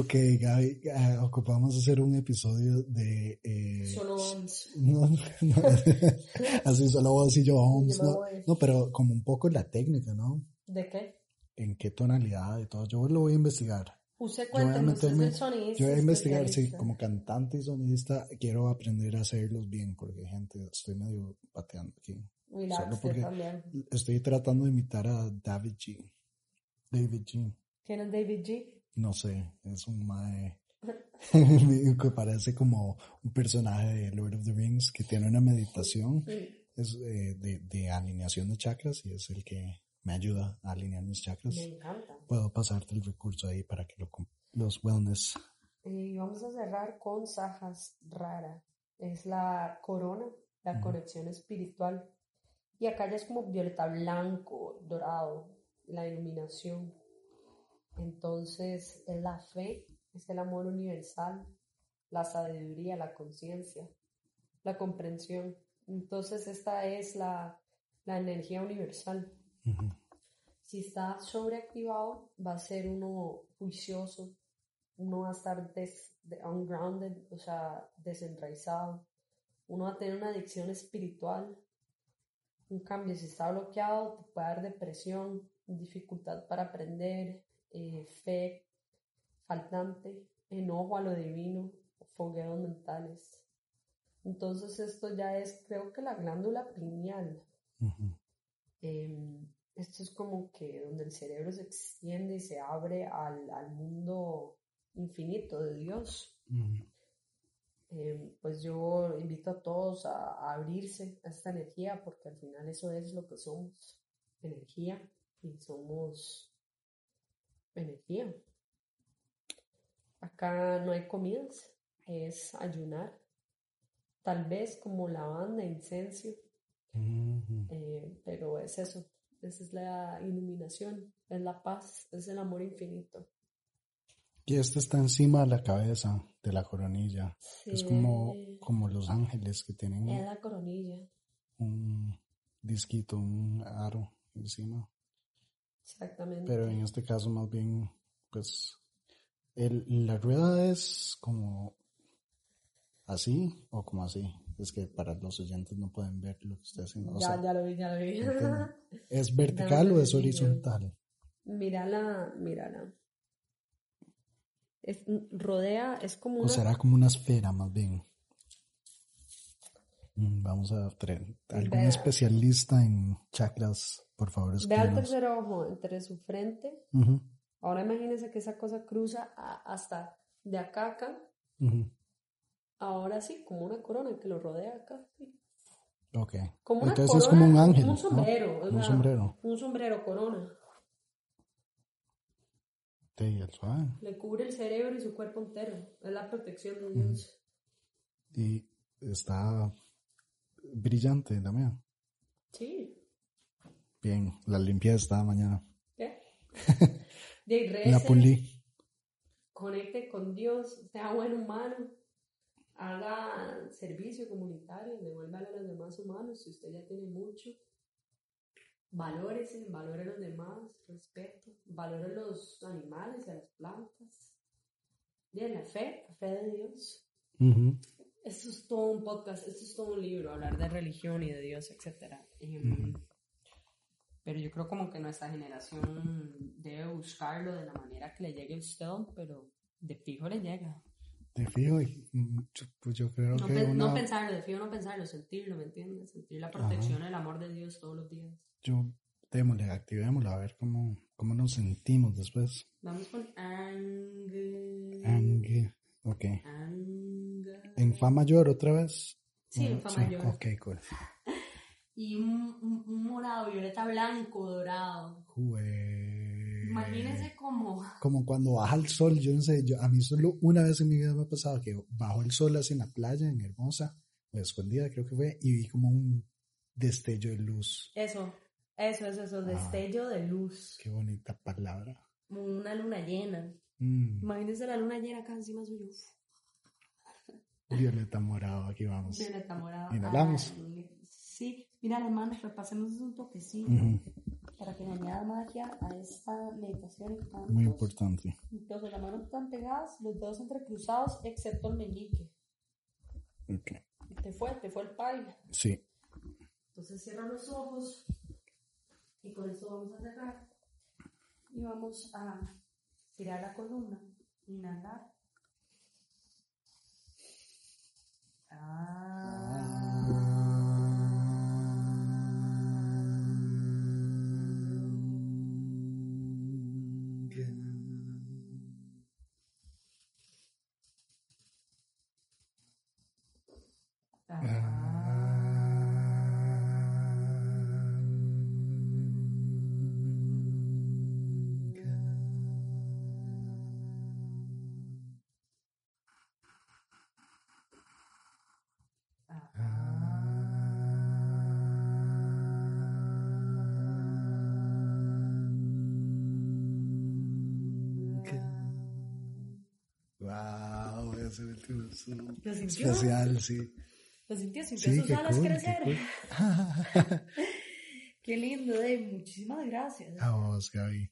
[SPEAKER 2] Ok, Gaby, ah, ocupamos hacer un episodio de... eh,
[SPEAKER 1] Solo once.
[SPEAKER 2] no, no, así solo vos y yo
[SPEAKER 1] me
[SPEAKER 2] no, no, pero como un poco la técnica, ¿no?
[SPEAKER 1] ¿De qué?
[SPEAKER 2] En qué tonalidad y todo. Yo lo voy a investigar.
[SPEAKER 1] Usted
[SPEAKER 2] Yo voy a
[SPEAKER 1] cuénteme, usted es el sonidista.
[SPEAKER 2] Yo voy a investigar, sí, como cantante y sonidista, quiero aprender a hacerlos bien, porque gente, estoy medio pateando aquí.
[SPEAKER 1] Relax,
[SPEAKER 2] solo porque-
[SPEAKER 1] también.
[SPEAKER 2] Estoy tratando de imitar a David G. David G.
[SPEAKER 1] ¿Quién es David G?
[SPEAKER 2] No sé, es un mae que parece como un personaje de Lord of the Rings que tiene una meditación es eh, de, de alineación de chakras y es el que me ayuda a alinear mis chakras.
[SPEAKER 1] Me encanta.
[SPEAKER 2] Puedo pasarte el recurso ahí para que lo los wellness.
[SPEAKER 1] Y vamos a cerrar con Sajas Rara. Es la corona, la conexión espiritual. Y acá ya es como violeta blanco, dorado, la iluminación. Entonces es la fe, es el amor universal, la sabiduría, la conciencia, la comprensión. Entonces esta es la, la energía universal. Si está sobreactivado, va a ser uno juicioso, uno va a estar des, de- ungrounded, o sea, desenraizado, uno va a tener una adicción espiritual. Un cambio, si está bloqueado, te puede dar depresión, dificultad para aprender, eh, fe faltante, enojo a lo divino, fogueos mentales. Entonces esto ya es, creo que la glándula pineal. Em, esto es como que donde el cerebro se extiende y se abre al, al mundo infinito de Dios. Em, pues yo invito a todos a, a abrirse a esta energía porque al final eso es lo que somos, energía, y somos energía. Acá no hay comidas, es ayunar. Tal vez como lavanda, incenso, eh, pero es eso, esa es la iluminación, es la paz, es el amor infinito.
[SPEAKER 2] Y este está encima de la cabeza de la coronilla. Es como, como los ángeles que tienen
[SPEAKER 1] es la coronilla,
[SPEAKER 2] un disquito, un aro encima.
[SPEAKER 1] Exactamente.
[SPEAKER 2] Pero en este caso más bien, pues, el, la rueda es como así o como así. Es que para los oyentes no pueden ver lo que estoy haciendo. O
[SPEAKER 1] ya,
[SPEAKER 2] sea,
[SPEAKER 1] ya lo vi, ya lo vi.
[SPEAKER 2] ¿es vertical o es horizontal?
[SPEAKER 1] Mírala, mírala. Es, rodea, es como
[SPEAKER 2] ¿O
[SPEAKER 1] una...
[SPEAKER 2] será como una esfera más bien? Mm, Vamos a traer algún especialista en chakras, por favor,
[SPEAKER 1] Ve al
[SPEAKER 2] escríbanos.
[SPEAKER 1] tercer ojo entre su frente. Ahora imagínense que esa cosa cruza a- hasta de acá a acá. Ahora sí, como una corona que lo rodea acá.
[SPEAKER 2] Ok.
[SPEAKER 1] Como una
[SPEAKER 2] Entonces es
[SPEAKER 1] corona,
[SPEAKER 2] como un ángel.
[SPEAKER 1] Un
[SPEAKER 2] ¿no?
[SPEAKER 1] sombrero.
[SPEAKER 2] Un sombrero.
[SPEAKER 1] Un sombrero corona.
[SPEAKER 2] Sí, el suave.
[SPEAKER 1] Le cubre el cerebro y su cuerpo entero. Es la protección de Dios.
[SPEAKER 2] Y está brillante también.
[SPEAKER 1] Sí.
[SPEAKER 2] Bien, la limpieza esta mañana.
[SPEAKER 1] ¿Qué? De
[SPEAKER 2] La pulí.
[SPEAKER 1] conecte con Dios, sea buen humano, haga servicio comunitario, devuélvale a los demás humanos si usted ya tiene mucho. Valórese, valore a los demás, respeto, valore a los animales y a las plantas. Bien, la fe, la fe de Dios. Esto es todo un podcast, esto es todo un libro, hablar de religión y de Dios, etc. Pero yo creo como que nuestra generación debe buscarlo de la manera que le llegue a usted, pero de fijo le llega.
[SPEAKER 2] Te fijo, yo- pues yo creo
[SPEAKER 1] No,
[SPEAKER 2] que
[SPEAKER 1] pe- no
[SPEAKER 2] una,
[SPEAKER 1] pensarlo, de fijo no pensarlo, sentirlo, ¿me entiendes? Sentir la protección, el amor de Dios todos los días.
[SPEAKER 2] yo, démosle, activémosla, a ver cómo, cómo nos sentimos después.
[SPEAKER 1] Vamos con anger.
[SPEAKER 2] Ang- ok.
[SPEAKER 1] Anger.
[SPEAKER 2] ¿En Fa mayor otra vez?
[SPEAKER 1] Sí, en
[SPEAKER 2] Mm,
[SPEAKER 1] Fa mayor.
[SPEAKER 2] Ok, cool.
[SPEAKER 1] Y un, un- un morado, violeta blanco, dorado.
[SPEAKER 2] Jue-
[SPEAKER 1] Imagínense como
[SPEAKER 2] Como cuando baja el sol, yo no sé, yo, a mí solo una vez en mi vida me ha pasado que bajó el sol así en la playa, en Hermosa, o escondida creo que fue, y vi como un destello de luz.
[SPEAKER 1] Eso, eso, eso, eso, destello de luz.
[SPEAKER 2] Qué bonita palabra.
[SPEAKER 1] Una luna llena.
[SPEAKER 2] Mm,
[SPEAKER 1] Imagínense la luna llena acá encima suyo.
[SPEAKER 2] Violeta morado, aquí vamos.
[SPEAKER 1] Violeta morada.
[SPEAKER 2] Inhalamos.
[SPEAKER 1] Ay, sí, mira las manos, repasemos un toquecito
[SPEAKER 2] Ujú,
[SPEAKER 1] para que le añada magia a esta meditación.
[SPEAKER 2] Muy importante.
[SPEAKER 1] Entonces las manos están pegadas, los dedos entrecruzados, excepto el meñique. Te fue, te fue el pay.
[SPEAKER 2] Sí.
[SPEAKER 1] Entonces cierra los ojos y con esto vamos a cerrar y vamos a tirar la columna, inhalar.
[SPEAKER 2] Wow, es especial, sí.
[SPEAKER 1] ¿Lo sintió? ¿Sintió
[SPEAKER 2] Sí,
[SPEAKER 1] sus alas
[SPEAKER 2] cool, qué
[SPEAKER 1] crecer?
[SPEAKER 2] cool.
[SPEAKER 1] Qué lindo, Dave. Muchísimas gracias.
[SPEAKER 2] A vos, Gaby.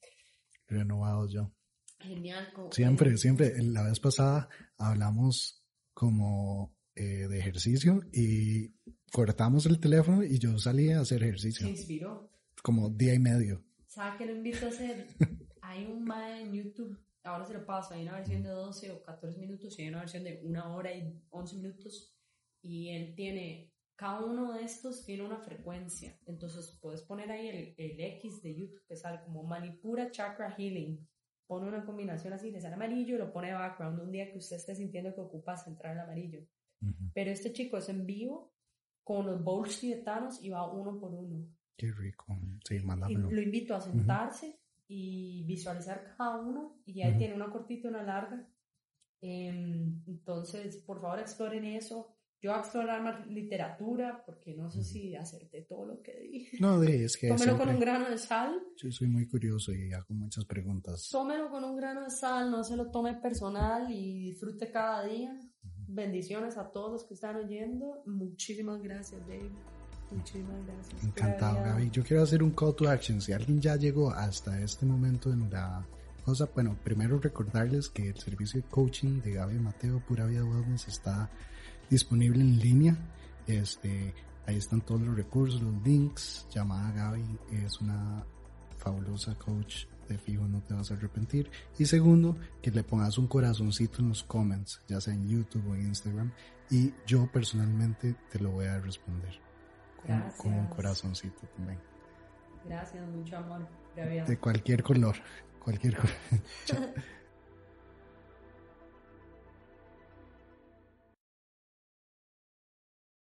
[SPEAKER 2] Renovado yo.
[SPEAKER 1] Genial.
[SPEAKER 2] Siempre, siempre. La vez pasada hablamos como eh, de ejercicio y cortamos el teléfono y yo salí a hacer
[SPEAKER 1] Se
[SPEAKER 2] ejercicio.
[SPEAKER 1] inspiró.
[SPEAKER 2] Como día y medio.
[SPEAKER 1] ¿Sabe qué lo invito a hacer? Hay un mae en YouTube, ahora se lo paso, hay una versión de 12 o 14 minutos y hay una versión de una hora y 11 minutos. Y él tiene, cada uno de estos tiene una frecuencia. Entonces puedes poner ahí el, el X de YouTube que sale como Manipura Chakra Healing. Pone una combinación así, le sale amarillo y lo pone de background un día que usted esté sintiendo que ocupa centrar el amarillo.
[SPEAKER 2] Ujú.
[SPEAKER 1] Pero este chico es en vivo con los bowls tibetanos y va uno por uno.
[SPEAKER 2] Qué rico. Sí,
[SPEAKER 1] Y
[SPEAKER 2] mándamelo.
[SPEAKER 1] lo invito a sentarse y visualizar cada uno y ahí
[SPEAKER 2] Ujú.
[SPEAKER 1] tiene una cortita y una larga. Em, entonces, por favor, exploren eso. Yo voy a explorar más literatura porque no sé si acerté todo lo que dije.
[SPEAKER 2] No, es que
[SPEAKER 1] Tómelo con
[SPEAKER 2] siempre-
[SPEAKER 1] un grano de sal.
[SPEAKER 2] yo soy muy curioso y hago muchas preguntas.
[SPEAKER 1] Tómelo con un grano de sal, no se lo tome personal y disfrute cada día. Bendiciones a todos los que están oyendo. Muchísimas gracias, Dave. Muchísimas gracias.
[SPEAKER 2] Encantado. Gaby. Yo quiero hacer un call to action. Si alguien ya llegó hasta este momento en la cosa, bueno, primero recordarles que el servicio de coaching de Gaby Mateo, Pura Vida Wellness, está disponible en línea. Este, ahí están todos los recursos, los links. Llamada Gaby es una fabulosa coach. De fijo, no te vas a arrepentir. Y segundo, que le pongas un corazoncito en los comments, ya sea en YouTube o en Instagram. Y yo personalmente te lo voy a responder con, con un corazoncito también.
[SPEAKER 1] Gracias, mucho amor.
[SPEAKER 2] De cualquier color. Cualquier color.